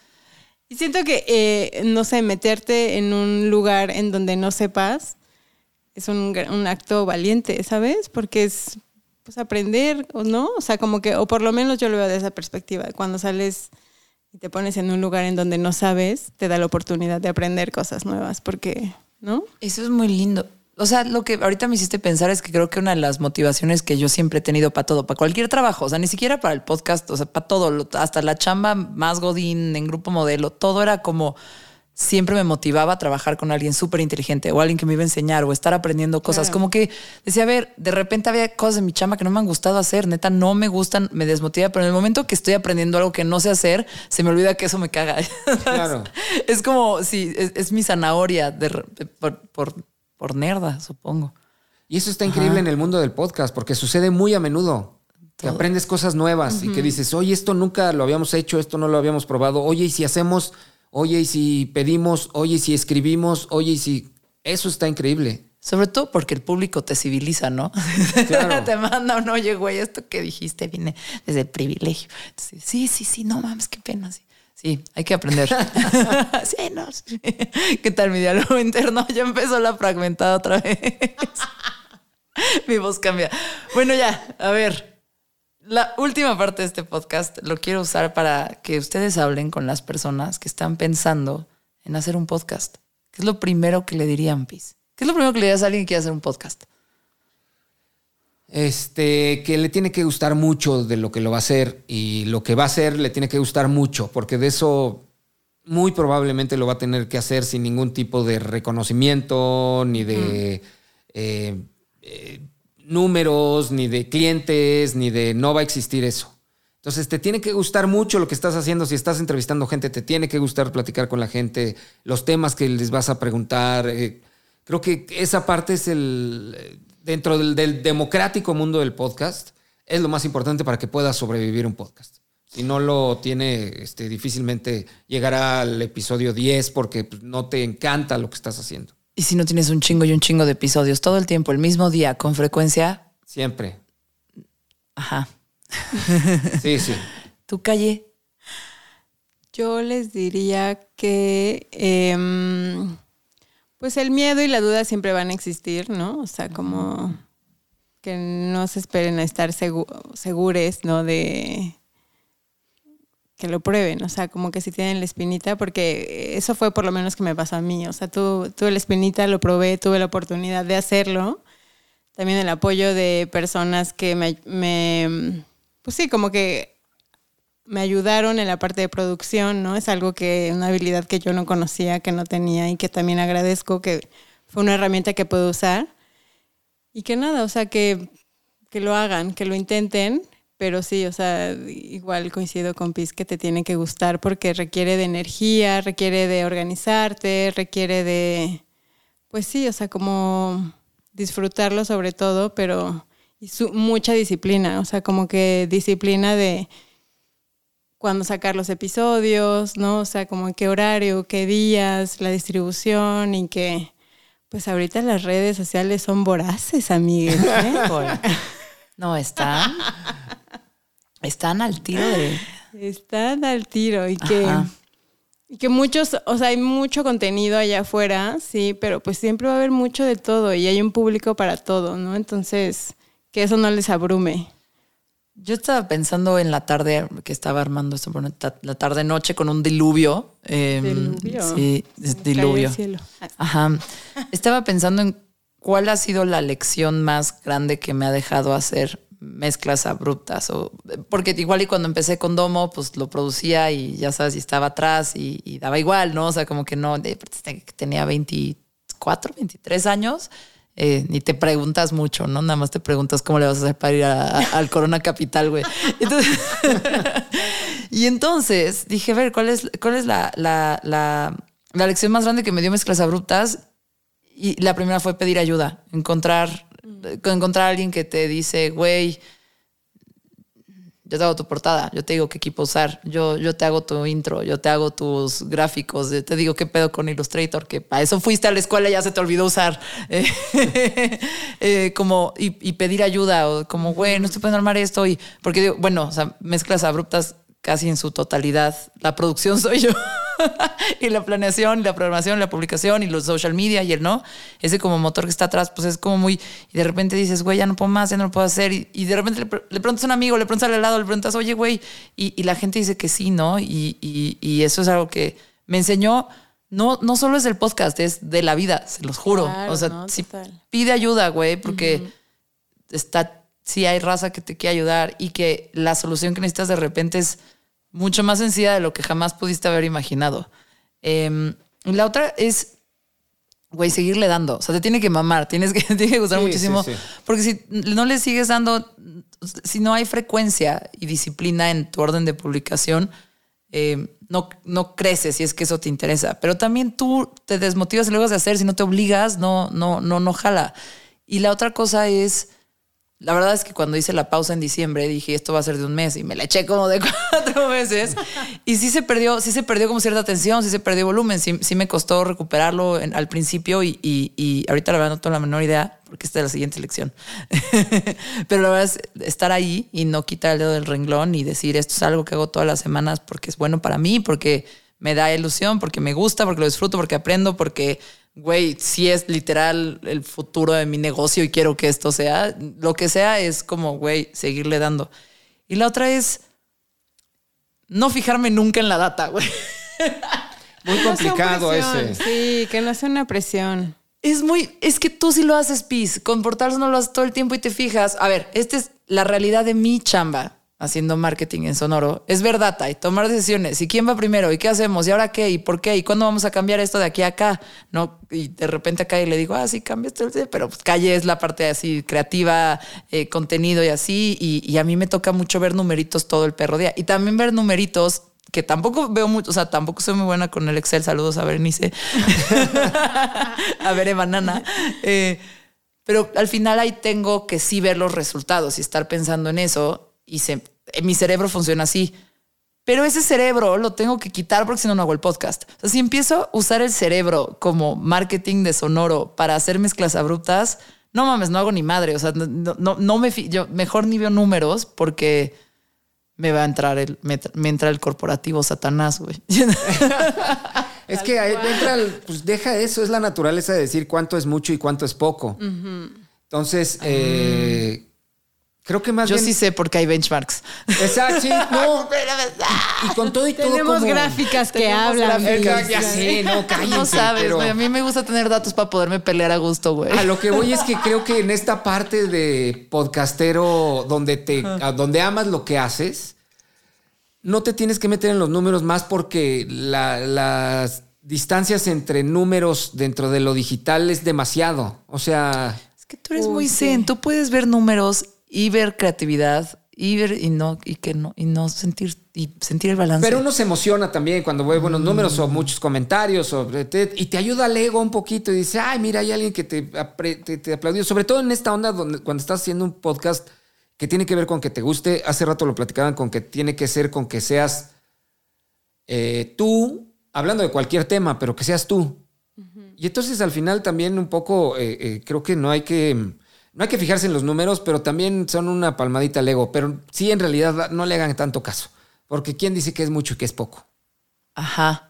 D: Y siento que, eh, no sé, meterte en un lugar en donde no sepas es un, un acto valiente, ¿sabes? Porque es pues aprender, ¿o no? O sea, como que, o por lo menos yo lo veo de esa perspectiva. Cuando sales y te pones en un lugar en donde no sabes, te da la oportunidad de aprender cosas nuevas, porque, ¿no?
B: Eso es muy lindo. O sea, lo que ahorita me hiciste pensar es que creo que una de las motivaciones que yo siempre he tenido para todo, para cualquier trabajo, o sea, ni siquiera para el podcast, o sea, para todo, hasta la chamba más godín en grupo modelo, todo era como siempre me motivaba a trabajar con alguien súper inteligente o alguien que me iba a enseñar o estar aprendiendo cosas.
D: Claro.
B: Como que decía, a ver, de repente había cosas en mi chamba que no me han gustado hacer, neta, no me gustan, me desmotiva, pero en el momento que estoy aprendiendo algo que no sé hacer, se me olvida que eso me caga.
C: Claro.
B: Es como, sí, es, es mi zanahoria de de- por, por, por nerda, supongo.
C: Y eso está increíble en el mundo del podcast, porque sucede muy a menudo. Que aprendes cosas nuevas y que dices, oye, esto nunca lo habíamos hecho, esto no lo habíamos probado. Oye, y si hacemos, oye, y si pedimos, oye, y si escribimos, oye, y si. Eso está increíble.
B: Sobre todo porque el público te civiliza, ¿no?
C: Claro.
B: te manda un oye, güey, esto que dijiste viene desde el privilegio. Entonces, sí, sí, sí, no mames, qué pena. Sí, sí hay que aprender. sí, no. sí. ¿Qué tal mi diálogo interno? Ya empezó la fragmentada otra vez. mi voz cambia. Bueno, ya, a ver. La última parte de este podcast lo quiero usar para que ustedes hablen con las personas que están pensando en hacer un podcast. ¿Qué es lo primero que le dirían, Pis? ¿Qué es lo primero que le dirías a alguien que quiere hacer un podcast?
C: Este, que le tiene que gustar mucho de lo que lo va a hacer y lo que va a hacer le tiene que gustar mucho, porque de eso muy probablemente lo va a tener que hacer sin ningún tipo de reconocimiento, ni de eh, eh, números, ni de clientes, ni de no va a existir eso. Entonces te tiene que gustar mucho lo que estás haciendo. Si estás entrevistando gente, te tiene que gustar platicar con la gente, los temas que les vas a preguntar. eh, creo que esa parte es el, eh, dentro del, democrático mundo del podcast, es lo más importante para que pueda sobrevivir un podcast. Si no lo tiene, este, difícilmente llegará al episodio 10 porque pues, no te encanta lo que estás haciendo.
B: Y si no tienes un chingo y un chingo de episodios todo el tiempo, el mismo día, con frecuencia,
C: Siempre.
B: ajá.
C: Sí, sí.
B: Tu calle.
D: Yo les diría que em, pues el miedo y la duda siempre van a existir, ¿no? O sea, como que no se esperen a estar segu- segures, ¿no? De que lo prueben, o sea, como que si tienen la espinita, porque eso fue por lo menos que me pasó a mí, o sea, tu- tuve la espinita, lo probé, tuve la oportunidad de hacerlo, también el apoyo de personas que me, me pues sí, como que me ayudaron en la parte de producción, ¿no? Es algo que, una habilidad que yo no conocía, que no tenía y que también agradezco que fue una herramienta que puedo usar. Y que nada, o sea, que, que lo hagan, que lo intenten, pero sí, o sea, igual coincido con Piz que te tiene que gustar porque requiere de energía, requiere de organizarte, requiere de, pues sí, o sea, como disfrutarlo sobre todo, pero y su, mucha disciplina, o sea, como que disciplina de cuándo sacar los episodios, ¿no? O sea, como qué horario, qué días, la distribución y que, pues ahorita las redes sociales son voraces, amigues. ¿eh?
B: no, están, están al tiro de...
D: Están al tiro y que... Y que muchos, o sea, hay mucho contenido allá afuera, sí, pero pues siempre va a haber mucho de todo y hay un público para todo, ¿no? Entonces, que eso no les abrume.
B: Yo estaba pensando en la tarde que estaba armando esto, la tarde-noche con un diluvio.
D: Em, diluvio.
B: Sí, diluvio. Ajá. Estaba pensando en cuál ha sido la lección más grande que me ha dejado hacer mezclas abruptas. O, porque igual y cuando empecé con Domo, pues lo producía y ya sabes, y estaba atrás y, daba igual, ¿no? O sea, como que no, tenía 24, 23 años. Eh, ni te preguntas mucho, ¿no? Nada más te preguntas cómo le vas a hacer para ir al Corona Capital, güey. y entonces dije, a ver, ¿cuál es, cuál es la, la, la, la lección más grande que me dio mezclas abruptas? Y la primera fue pedir ayuda, encontrar encontrar a alguien que te dice, güey, yo te hago tu portada, yo te digo qué equipo usar, yo, yo te hago tu intro, yo te hago tus gráficos, te digo qué pedo con Illustrator, que para eso fuiste a la escuela y ya se te olvidó usar. Eh, como, y, pedir ayuda, o como, güey, no estoy pudiendo armar esto. Y, porque digo, bueno, o sea, mezclas abruptas casi en su totalidad. La producción soy yo. y la planeación, la programación, la publicación y los social media y el no, ese como motor que está atrás, pues es como muy, y de repente dices, güey, ya no puedo más, ya no lo puedo hacer, y, de repente le, preguntas a un amigo, le preguntas al lado, le preguntas, oye, güey, y, la gente dice que sí, ¿no? Y, eso es algo que me enseñó, no, no solo es del podcast, es de la vida, se los juro. o sea, si pide ayuda, güey, porque está, si hay raza que te quiere ayudar y que la solución que necesitas de repente es mucho más sencilla de lo que jamás pudiste haber imaginado. Em, la otra es, güey, seguirle dando. O sea, te tiene que mamar, tienes que, tiene que gustar muchísimo. Porque si no le sigues dando, si no hay frecuencia y disciplina en tu orden de publicación, em, no, no creces si es que eso te interesa. Pero también tú te desmotivas y luego de hacer, si no te obligas, no, no, no, no jala. Y la otra cosa es la verdad es que cuando hice la pausa en diciembre dije esto va a ser de un mes y me la eché como de cuatro meses y sí se perdió, sí se perdió como cierta atención, sí se perdió volumen, sí, me costó recuperarlo al principio y, y, ahorita la verdad no tengo la menor idea porque esta es la siguiente lección. Pero la verdad es estar ahí y no quitar el dedo del renglón y decir esto es algo que hago todas las semanas porque es bueno para mí, porque me da ilusión, porque me gusta, porque lo disfruto, porque aprendo, porque güey, si es literal el futuro de mi negocio y quiero que esto sea, lo que sea es como, güey, seguirle dando. Y la otra es no fijarme nunca en la data, güey.
C: Muy complicado ese.
D: Sí, que no sea una presión.
B: Es muy, es que tú sí lo haces, Pis. Con portales no lo haces todo el tiempo y te fijas. A ver, esta es la realidad de mi chamba haciendo marketing en Sonoro, es verdad, y tomar decisiones. ¿Y quién va primero? ¿Y qué hacemos? ¿Y ahora qué? ¿Y por qué? ¿Y cuándo vamos a cambiar esto de aquí a acá? No, y de repente acá y le digo, ah, sí, cambia esto, pero pues calle es la parte así creativa, eh, contenido y así. Y, a mí me toca mucho ver numeritos todo el perro día. Y también ver numeritos que tampoco veo mucho, o sea, tampoco soy muy buena con el Excel. Saludos a Berenice. a ver, Banana. Eh, pero al final ahí tengo que sí ver los resultados y estar pensando en eso. Y se, mi cerebro funciona así. Pero ese cerebro lo tengo que quitar porque si no, no hago el podcast. O sea, si empiezo a usar el cerebro como marketing de sonoro para hacer mezclas abruptas, no mames, no hago ni madre. O sea, no, no, me yo mejor ni veo números porque me va a entrar el, me, entra el corporativo Satanás, güey.
C: es que entra pues deja eso, es la naturaleza de decir cuánto es mucho y cuánto es poco. Entonces, eh, Creo que más
B: Yo sí sé porque hay benchmarks.
C: Exacto, sí, no. y con todo y todo
D: Tenemos gráficas que hablan.
C: ya sé, no, cállense,
B: No sabes, A mí me gusta tener datos para poderme pelear a gusto, güey.
C: A lo que voy es que creo que en esta parte de podcastero donde te, donde amas lo que haces, no te tienes que meter en los números más porque las distancias entre números dentro de lo digital es demasiado. O sea...
B: Es que tú eres muy zen, tú puedes ver números y ver creatividad ir y no, y que no, y no sentir, y sentir el balance.
C: Pero uno se emociona también cuando ve buenos números o muchos comentarios te- y te ayuda al ego un poquito y dice, ay, mira, hay alguien que te, apre- te, te aplaudió. Sobre todo en esta onda donde cuando estás haciendo un podcast que tiene que ver con que te guste. Hace rato lo platicaban con que tiene que ser con que seas eh, tú, hablando de cualquier tema, pero que seas tú. Y entonces al final también un poco eh, eh, creo que no hay que no hay que fijarse en los números, pero también son una palmadita al ego. Pero sí, en realidad no le hagan tanto caso, porque quién dice que es mucho y que es poco.
B: Ajá.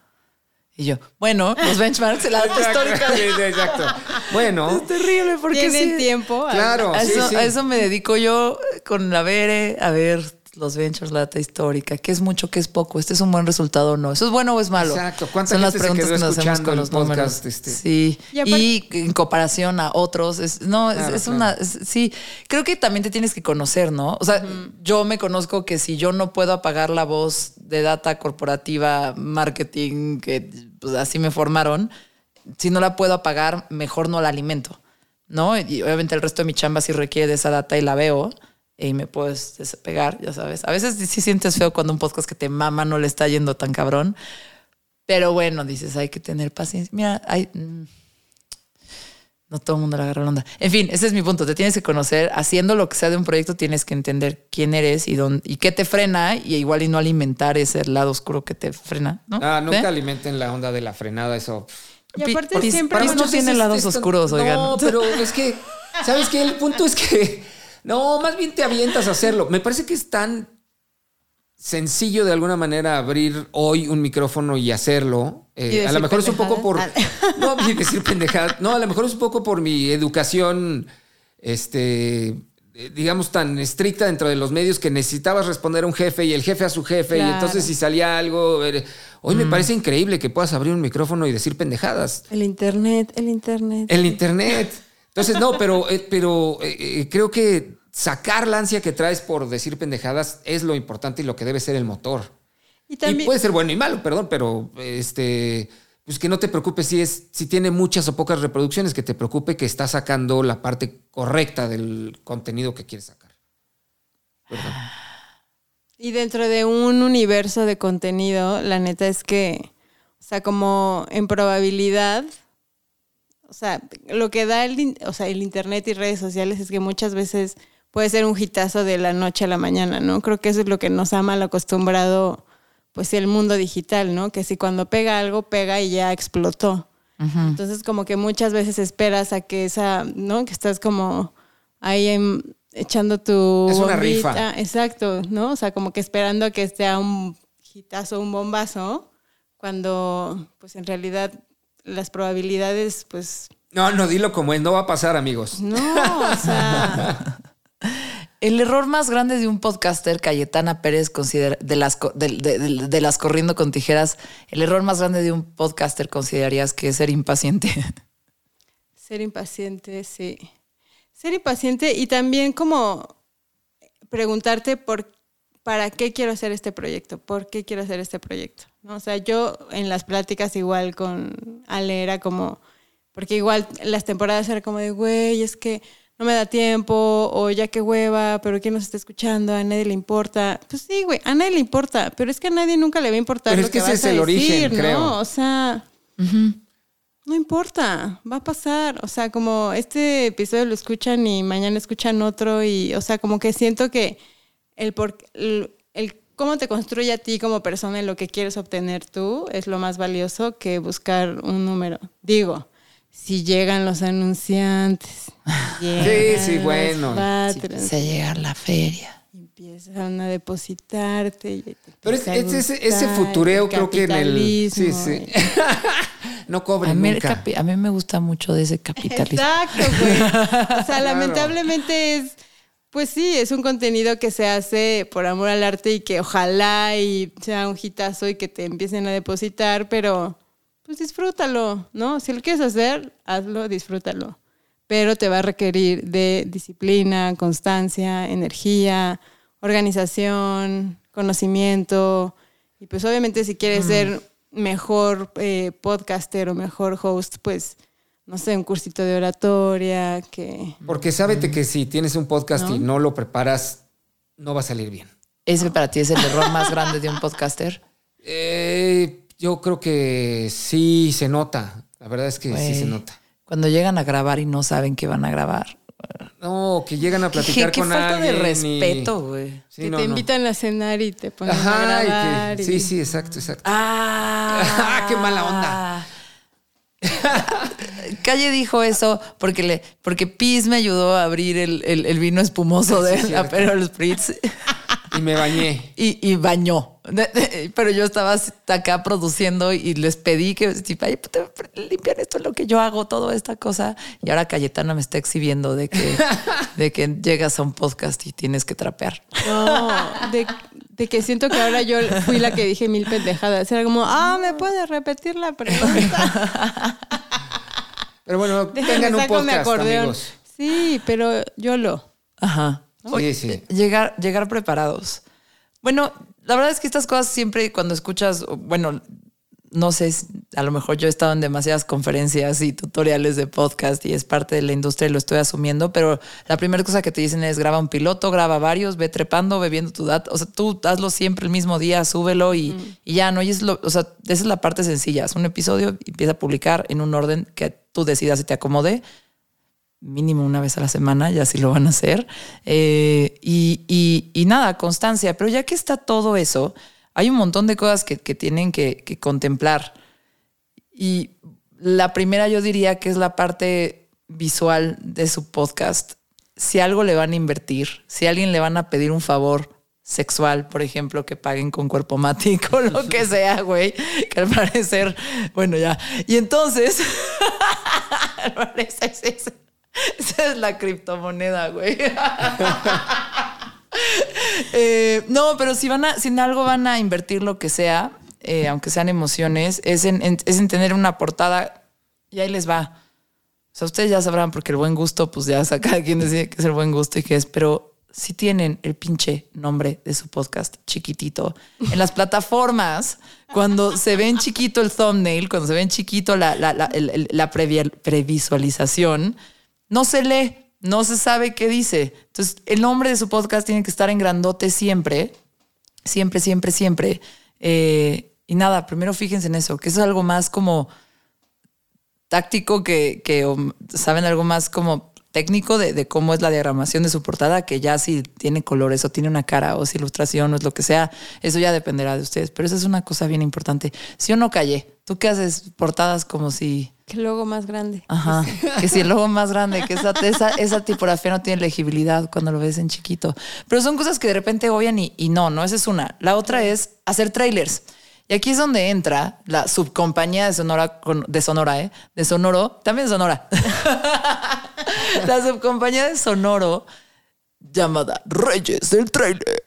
B: Y yo, bueno, los benchmarks, la data histórica.
C: Sí, sí, exacto. Bueno,
B: Es terrible porque
D: Tienen
B: sí,
D: tiempo. a-
C: Claro.
B: A
C: sí,
B: eso,
C: sí.
B: a eso me dedico yo con la Bere, a ver los ventures, la data histórica, qué es mucho, qué es poco, este es un buen resultado o no, eso es bueno o es malo.
C: Exacto. ¿Cuánta
B: Son las preguntas
C: quedó
B: que nos hacemos
C: escuchando
B: con los números.
C: podcast, este?
B: Sí.
D: Y aparte-
B: Y, en comparación a otros, es, no, es-
C: Claro,
B: es,
C: claro.
B: una, es- sí, creo que también te tienes que conocer, ¿no? O sea, yo me conozco que si yo no puedo apagar la voz de data corporativa, marketing, que pues, así me formaron, si no la puedo apagar, mejor no la alimento, ¿no? Y obviamente el resto de mi chamba sí requiere de esa data y la veo y me puedes despegar, ya sabes. A veces sí sientes feo cuando un podcast que te mama no le está yendo tan cabrón, pero bueno, dices, hay que tener paciencia. Mira, hay... mm, no todo el mundo le agarra la onda. En fin, ese es mi punto. Te tienes que conocer. Haciendo lo que sea de un proyecto, tienes que entender quién eres y, dónde, y qué te frena, y igual y no alimentar ese lado oscuro que te frena. ¿no?
C: ah, nunca alimenten la onda de la frenada, eso.
D: Y aparte siempre
B: no tiene lados
C: es-
B: oscuros, oigan.
C: No, pero es que, ¿sabes qué? El punto es que, no, más bien te avientas a hacerlo. Me parece que es tan sencillo de alguna manera abrir hoy un micrófono y hacerlo. Eh,
D: Y
C: a lo mejor es un poco por...
D: pendejadas.
C: No, decir pendejadas. No, a lo mejor es un poco por mi educación, este, eh, digamos, tan estricta dentro de los medios que necesitabas responder a un jefe y el jefe a su jefe. Y entonces si salía algo... Hoy me parece increíble que puedas abrir un micrófono y decir pendejadas.
D: El internet, el internet.
C: El internet. Entonces, no, pero, eh, pero eh, eh, creo que sacar la ansia que traes por decir pendejadas es lo importante y lo que debe ser el motor.
D: Y
C: Y
D: también,
C: puede ser bueno y malo, perdón, pero este, pues que no te preocupes si es, si tiene muchas o pocas reproducciones, que te preocupe que está sacando la parte correcta del contenido que quieres sacar. Perdón.
D: y dentro de un universo de contenido, la neta es que, o sea, como en probabilidad, o sea, lo que da el, o sea, el internet y redes sociales es que muchas veces puede ser un hitazo de la noche a la mañana, ¿no? Creo que eso es lo que nos ha mal acostumbrado, pues, el mundo digital, ¿no? Que si cuando pega algo, pega y ya explotó. Entonces, como que muchas veces esperas a que esa, ¿no? Que estás como ahí en- echando tu.
C: Es una
D: bombita.
C: rifa.
D: Exacto, ¿no? O sea, como que esperando a que sea un hitazo, un bombazo, cuando, pues en realidad, las probabilidades, pues.
C: No, no, dilo como es, no va a pasar, amigos.
D: No, o sea.
B: El error más grande de un podcaster, Cayetana Pérez, considera, de, las, co- de, de- de- de las corriendo con tijeras, el error más grande de un podcaster considerarías que es ser impaciente.
D: Ser impaciente, sí. Ser impaciente y también como preguntarte por para qué quiero hacer este proyecto, por qué quiero hacer este proyecto. ¿no? O sea, yo en las pláticas igual con Ale era como, porque igual las temporadas era como de, güey, es que no me da tiempo, o ya qué hueva, pero ¿quién nos está escuchando? A nadie le importa. Pues sí, güey, a nadie le importa, pero es que a nadie nunca le va a importar
C: Pero
D: lo
C: es que ese
D: vas
C: es
D: a
C: el origen,
D: decir,
C: creo.
D: ¿no? O sea, no importa, va a pasar. O sea, como este episodio lo escuchan y mañana escuchan otro y, o sea, como que siento que el, por, el, el cómo te construye a ti como persona y lo que quieres obtener tú es lo más valioso que buscar un número. Digo, si llegan los anunciantes. llegan
C: sí,
D: los
C: bueno.
D: patrons,
B: Se llega a la feria.
D: empiezan a depositarte. y te
C: Pero es,
D: a
C: ese, futureo creo que en el... Sí,
D: capitalismo
C: sí.
D: y-
C: no
B: A
C: cobren
B: mí, el
C: nunca.
B: a mí me gusta mucho de ese capitalismo.
D: Exacto, güey. O sea, lamentablemente es, pues sí, es un contenido que se hace por amor al arte y que ojalá y sea un hitazo y que te empiecen a depositar, pero pues disfrútalo, ¿no? Si lo quieres hacer, hazlo, disfrútalo. Pero te va a requerir de disciplina, constancia, energía, organización, conocimiento. Y pues obviamente si quieres ser mejor eh, podcaster o mejor host, pues no sé, un cursito de oratoria, que...
C: Porque sábete que si tienes un podcast y no lo preparas, no va a salir bien.
B: ¿Ese para ti es el error más grande de un podcaster?
C: Eh, yo creo que sí se nota. La verdad es que sí se nota.
B: Cuando llegan a grabar y no saben que van a grabar.
C: No, que llegan a
B: Qué,
C: platicar
B: qué
C: con
B: falta de
C: alguien. y-
B: respeto, güey.
C: Sí,
D: que
C: no,
D: te
C: no.
D: invitan a cenar y te ponen a
C: y
D: grabar.
C: que-
D: y-
C: sí, sí, exacto, exacto.
B: Ah,
C: Qué mala onda.
B: Calle dijo eso porque le, porque Piz me ayudó a abrir el, el- el vino espumoso de
C: Sí,
B: la. Perol Spritz
C: Y me bañé.
B: y, y bañó. De- de- Pero yo estaba acá produciendo y les pedí que tipo, "Ay, limpian esto es lo que yo hago, toda esta cosa. Y ahora Cayetana me está exhibiendo de que, de que llegas a un podcast y tienes que trapear.
D: No, de, de que siento que ahora yo fui la que dije mil pendejadas. Era como, ah, ¿me puedes repetir la pregunta?
C: Pero bueno,
D: Déjame
C: tengan un podcast,
D: acordeón.
C: amigos.
D: Sí, pero yo lo.
B: Ajá.
C: Sí, sí.
B: Llegar, llegar preparados. Bueno, la verdad es que estas cosas siempre cuando escuchas, bueno, no sé, a lo mejor yo he estado en demasiadas conferencias y tutoriales de podcast y es parte de la industria y lo estoy asumiendo, pero la primera cosa que te dicen es graba un piloto, graba varios, ve trepando, ve viendo tu data, o sea, tú hazlo siempre el mismo día, súbelo y, y ya, ¿no? Y es lo, o sea, esa es la parte sencilla, haz un episodio y empieza a publicar en un orden que tú decidas si te acomode mínimo una vez a la semana, ya sí lo van a hacer. Eh, y, y- y nada, constancia. Pero ya que está todo eso, hay un montón de cosas que, que tienen que, contemplar. Y la primera yo diría que es la parte visual de su podcast. Si algo le van a invertir, si alguien le van a pedir un favor sexual, por ejemplo, que paguen con cuerpo mático, lo que sea, güey, que al parecer, bueno, ya. Y entonces, al parecer, esa es la criptomoneda, güey. Eh, no, pero si van a, si en algo van a invertir lo que sea, eh, aunque sean emociones, es en, tener una portada y ahí les va. O sea, ustedes ya sabrán porque el buen gusto, pues ya saca quien decide que es el buen gusto y qué es, pero si tienen el pinche nombre de su podcast chiquitito en las plataformas, cuando se ve en chiquito el thumbnail, cuando se ve en chiquito la, la previa- previsualización, no se lee, no se sabe qué dice. Entonces, el nombre de su podcast tiene que estar en grandote siempre, siempre, siempre, siempre. Eh, y nada, primero fíjense en eso, que eso es algo más como táctico que, que saben algo más como técnico de, de cómo es la diagramación de su portada, que ya si tiene colores o tiene una cara o si ilustración o es lo que sea, eso ya dependerá de ustedes. Pero esa es una cosa bien importante. Si yo no callé, ¿tú qué haces? Portadas como si...
D: Que logo más grande.
B: Ajá. Que si el logo más grande, que esa, esa, esa tipografía no tiene legibilidad cuando lo ves en chiquito. Pero son cosas que de repente obvian y, y no, no, esa es una. La otra es hacer trailers. Y aquí es donde entra la subcompañía de Sonora, de Sonora, ¿eh? De Sonoro, también Sonora. la subcompañía de Sonoro llamada Reyes del Trailer.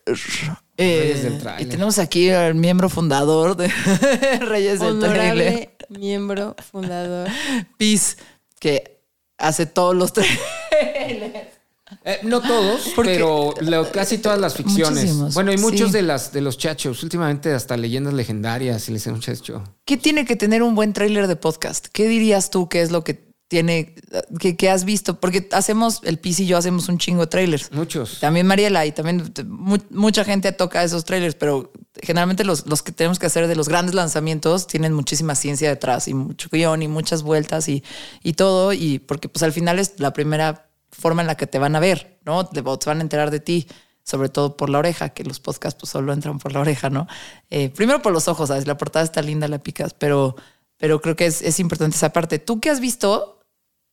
B: Eh,
C: Reyes del Tráiler.
B: Y tenemos aquí al miembro fundador de Reyes del Trailer.
D: Honorable miembro fundador.
B: Piz, que hace todos los trailers.
C: Eh, no todos,
B: Porque-
C: pero lo- casi todas las ficciones.
B: Muchísimos,
C: bueno, y muchos
B: sí.
C: de las de los chachos. Últimamente hasta leyendas legendarias y les un chacho.
B: ¿Qué tiene que tener un buen trailer de podcast? ¿Qué dirías tú que es lo que tiene, que, que has visto? Porque hacemos, el Piz y yo hacemos un chingo de trailers.
C: Muchos.
B: También Mariela y también mu- mucha gente toca esos trailers, pero generalmente los, los que tenemos que hacer de los grandes lanzamientos tienen muchísima ciencia detrás y mucho guion y muchas vueltas y, y todo. Y porque pues al final es la primera forma en la que te van a ver, ¿no? Te van a enterar de ti, sobre todo por la oreja, que los podcasts pues solo entran por la oreja, ¿no? Eh, primero por los ojos, ¿sabes? La portada está linda, la picas, pero, pero creo que es, es importante esa parte. ¿Tú qué has visto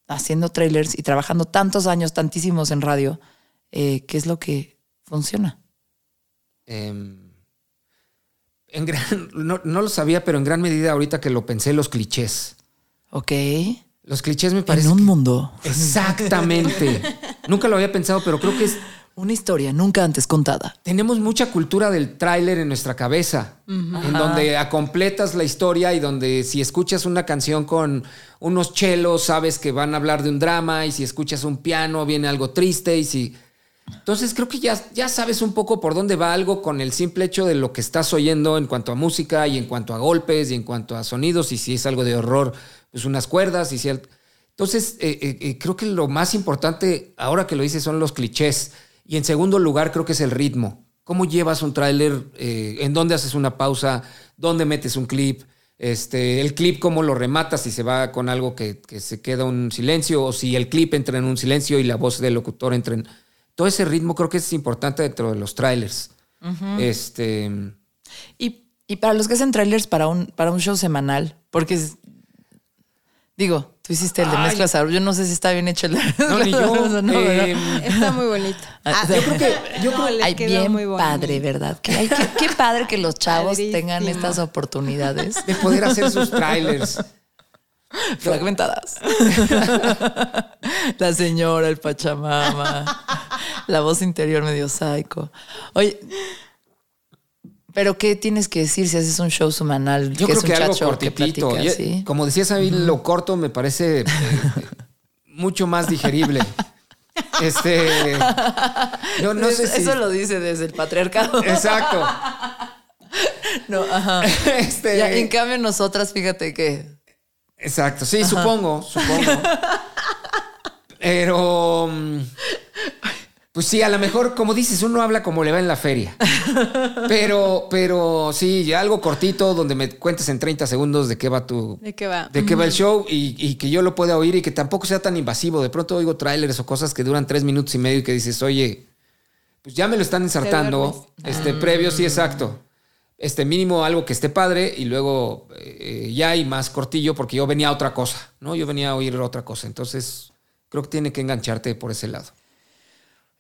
B: haciendo trailers y trabajando tantos años, tantísimos en radio? eh, ¿Qué es lo que funciona?
C: Em, en gran, no, no lo sabía, pero en gran medida ahorita que lo pensé, los clichés.
B: Ok.
C: Los clichés me parece.
B: en un
C: que-
B: mundo.
C: Exactamente. Nunca lo había pensado, pero creo que es,
B: Una historia nunca antes contada.
C: tenemos mucha cultura del tráiler en nuestra cabeza, en donde completas la historia y donde si escuchas una canción con unos chelos, sabes que van a hablar de un drama y si escuchas un piano viene algo triste y si... Entonces creo que ya, ya sabes un poco por dónde va algo con el simple hecho de lo que estás oyendo en cuanto a música y en cuanto a golpes y en cuanto a sonidos y si es algo de horror, pues unas cuerdas y si... el- Entonces eh, eh, eh, creo que lo más importante ahora que lo dices son los clichés Y en segundo lugar, creo que es el ritmo. ¿Cómo llevas un tráiler? Eh, ¿En dónde haces una pausa? ¿Dónde metes un clip? Este, el clip, cómo lo rematas, si se va con algo que, que, se queda un silencio, o si el clip entra en un silencio y la voz del locutor entra en. Todo ese ritmo creo que es importante dentro de los trailers. Este.
B: Y, y, para los que hacen trailers para un, para un show semanal, porque es, Digo, tú hiciste el de mezclas. Yo no sé si está bien hecho el de
C: No, ni yo.
D: no, eh, está muy bonito.
C: Ah, yo creo que. Yo creo,
B: ay, bien muy padre, ¿verdad? Que, ay, qué, qué, padre que los chavos tengan estas oportunidades.
C: De poder hacer sus trailers.
B: Fragmentadas. la señora, el pachamama. La voz interior medio psycho. Oye, pero ¿qué tienes que decir si haces un show semanal?
C: Yo creo que algo cortitito. Como decías a mí, lo corto me parece eh, mucho más digerible. Este.
B: Yo no sé si... Eso lo dice desde el patriarcado.
C: Exacto.
B: No, ajá. Este... en cambio, nosotras, fíjate que.
C: Exacto, sí, supongo, supongo. Pero. Pues sí, a lo mejor, como dices, uno habla como le va en la feria. Pero, pero sí, algo cortito donde me cuentes en 30 segundos de qué va tu.
D: De qué va.
C: De qué va el show y, que yo lo pueda oír y que tampoco sea tan invasivo. De pronto oigo trailers o cosas que duran tres minutos y medio y que dices, oye, pues ya me lo están ensartando. Este, ah. previo, sí, exacto. Este mínimo algo que esté padre y luego eh, ya hay más cortillo porque yo venía a otra cosa, ¿no? Yo venía a oír otra cosa. Entonces, creo que tiene que engancharte por ese lado.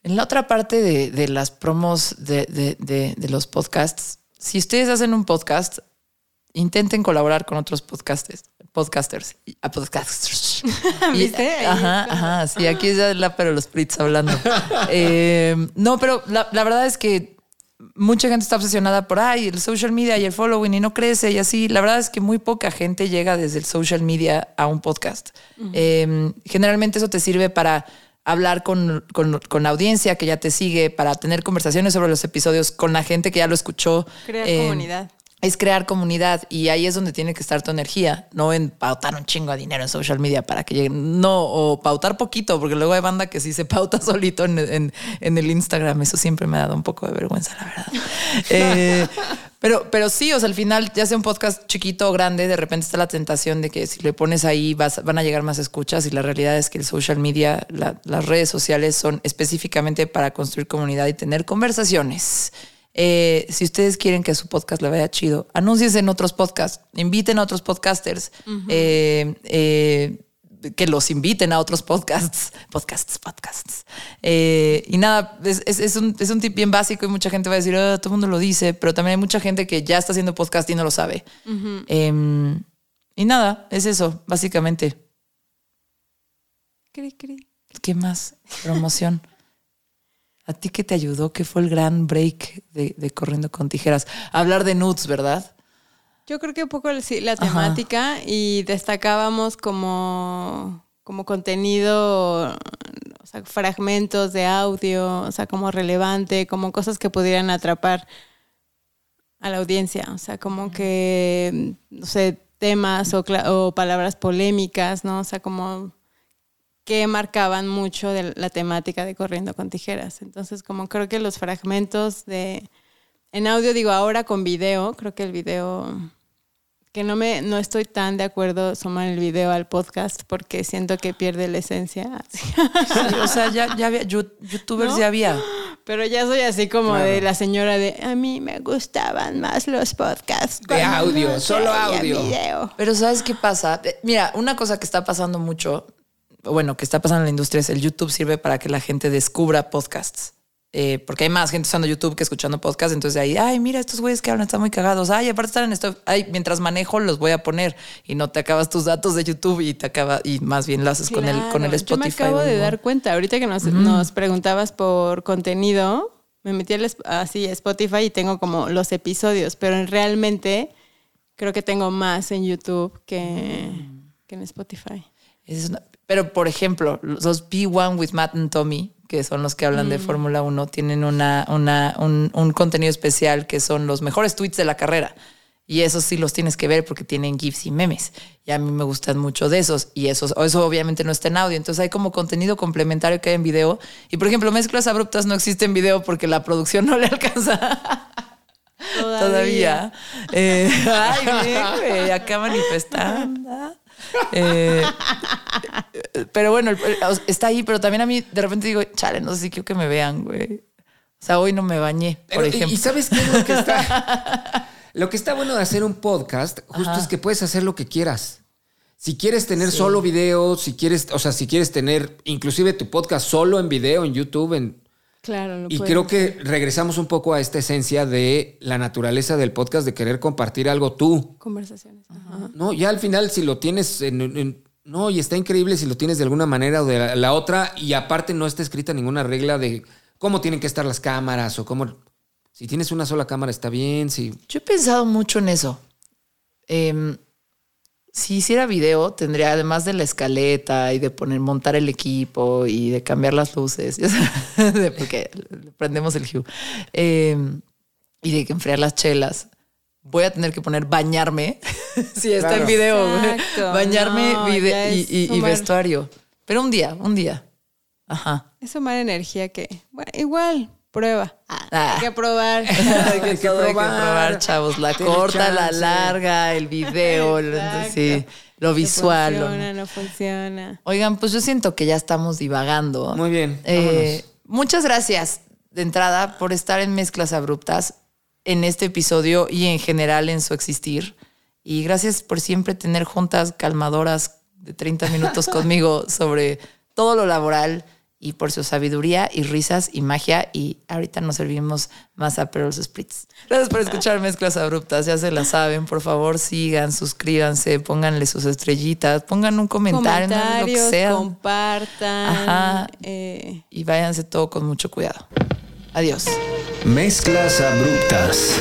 B: En la otra parte de, las promos de, los podcasts, si ustedes hacen un podcast, intenten colaborar con otros podcasters. Podcasters. A podcasters.
D: ¿Viste?
B: ajá, ajá. Sí, aquí es la pero los Prits hablando. Eh, no, pero la, verdad es que mucha gente está obsesionada por ay, el social media y el following y no crece y así. La verdad es que muy poca gente llega desde el social media a un podcast. Eh, generalmente eso te sirve para hablar con, con, la audiencia que ya te sigue, para tener conversaciones sobre los episodios con la gente que ya lo escuchó.
D: Crear eh, comunidad.
B: Es crear comunidad y ahí es donde tiene que estar tu energía, no en pautar un chingo de dinero en social media para que lleguen, no, o pautar poquito, porque luego hay banda que sí se pauta solito en, en, en el Instagram, eso siempre me ha dado un poco de vergüenza, la verdad. eh, pero, pero sí, o sea, al final, ya sea un podcast chiquito o grande, de repente está la tentación de que si le pones ahí vas, van a llegar más escuchas y la realidad es que el social media, las redes sociales son específicamente para construir comunidad y tener conversaciones. Eh, si ustedes quieren que su podcast le vaya chido, anúnciense en otros podcasts, inviten a otros podcasters. eh, eh, que los inviten a otros podcasts, podcasts, podcasts. Y nada, es, un, es, un, tip bien básico y mucha gente va a decir, oh, todo el mundo lo dice, pero también hay mucha gente que ya está haciendo podcast y no lo sabe. Em, y nada, es eso, básicamente.
D: Cri, cri.
B: ¿Qué más? Promoción. ¿A ti qué te ayudó? ¿Qué fue el gran break de, de Corriendo con Tijeras? Hablar de nudes, ¿verdad?
D: Yo creo que un poco sí, la temática y destacábamos como, como contenido, o sea, fragmentos de audio, o sea, como relevante, como cosas que pudieran atrapar a la audiencia, o sea, como que, no sé, temas o, o palabras polémicas, ¿no? O sea, como que marcaban mucho de la temática de Corriendo con Tijeras. Entonces, como creo que los fragmentos de en audio digo ahora con video, creo que el video que no me no estoy tan de acuerdo sumar el video al podcast porque siento que pierde la esencia.
B: o sea, ya, ya había youtubers ya había.
D: Pero ya soy así como de la señora de a mí me gustaban más los podcasts
C: de audio, solo audio.
B: Pero ¿sabes qué pasa? Mira, una cosa que está pasando mucho, bueno, que está pasando en la industria es el YouTube sirve para que la gente descubra podcasts. Eh, porque hay más gente usando YouTube que escuchando podcast, entonces ahí, ay, mira, estos güeyes que hablan están muy cagados, ay, aparte están en esto, ay, mientras manejo los voy a poner y no te acabas tus datos de YouTube y te acaba, y más bien lo haces con el, con el Spotify.
D: Yo me acabo de dar cuenta, ahorita que nos, nos preguntabas por contenido, me metí así a Spotify y tengo como los episodios, pero realmente creo que tengo más en YouTube que, que en Spotify.
B: Pero, por ejemplo, los P1 with Matt and Tommy, que son los que hablan de mm. Fórmula 1, tienen una, una, un, contenido especial que son los mejores tweets de la carrera. Y esos sí los tienes que ver porque tienen GIFs y memes. Y a mí me gustan mucho de esos. Y esos, eso obviamente no está en audio. Entonces hay como contenido complementario que hay en video. Y por ejemplo, mezclas abruptas no existe en video porque la producción no le alcanza. Todavía. Eh, ay, bien, güey, acá manifestando. Eh, pero bueno, está ahí, pero también a mí de repente digo, chale, no sé si quiero que me vean, güey. O sea, hoy no me bañé, por ejemplo.
C: ¿Y sabes qué es lo que está? lo que está bueno de hacer un podcast, justo es que puedes hacer lo que quieras. Si quieres tener solo video, si quieres, o sea, si quieres tener inclusive tu podcast solo en video, en YouTube, en
D: Claro,
C: y creo que regresamos un poco a esta esencia de la naturaleza del podcast, de querer compartir algo tú.
D: Conversaciones.
C: No, ya al final, si lo tienes en, No, y está increíble si lo tienes de alguna manera o de la, otra, y aparte no está escrita ninguna regla de cómo tienen que estar las cámaras o cómo. Si tienes una sola cámara está bien. Si...
B: Yo he pensado mucho en eso. Eh, si hiciera video, tendría además de la escaleta y de poner, montar el equipo y de cambiar las luces, porque prendemos el hue, em, y de que enfriar las chelas. Voy a tener que poner bañarme, si está en video, bañarme y, vestuario. Pero un día, un día. Ajá.
D: Es mala energía que, bueno, igual, prueba. Ah. Hay que probar.
B: hay, que, probar. chavos. La corta, la larga, el video, sí, lo visual.
D: No funciona, no funciona.
B: Oigan, pues yo siento que ya estamos divagando.
C: Muy bien.
B: Eh, muchas gracias de entrada por estar en Mezclas Abruptas en este episodio y en general en su existir. Y gracias por siempre tener juntas calmadoras de 30 minutos conmigo sobre todo lo laboral y por su sabiduría y risas y magia. Y ahorita nos servimos más a Pearls Spritz. Gracias por escuchar Mezclas Abruptas. Ya se la saben. Por favor, sigan, suscríbanse, pónganle sus estrellitas, pongan un comentario, lo que sea.
D: Compartan.
B: Ajá. Eh. Y váyanse todo con mucho cuidado. Adiós.
A: Mezclas Abruptas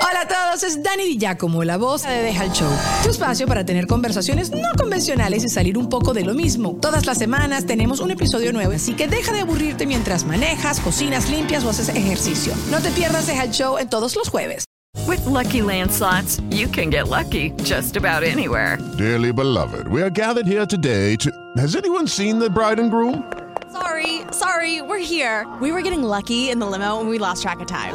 E: Hola a todos, es Dani Di Giacomo, la voz de Deja el Show. Tu espacio para tener conversaciones no convencionales y salir un poco de lo mismo. Todas las semanas tenemos un episodio nuevo, así que deja de aburrirte mientras manejas, cocinas, limpias o haces ejercicio. No te pierdas Deja el Show en todos los jueves.
F: With lucky landslots, you can get lucky just about anywhere.
G: Dearly beloved, we are gathered here today to. Has anyone seen the bride and groom?
H: Sorry, sorry, we're here. We were getting lucky in the limo and we lost track of time.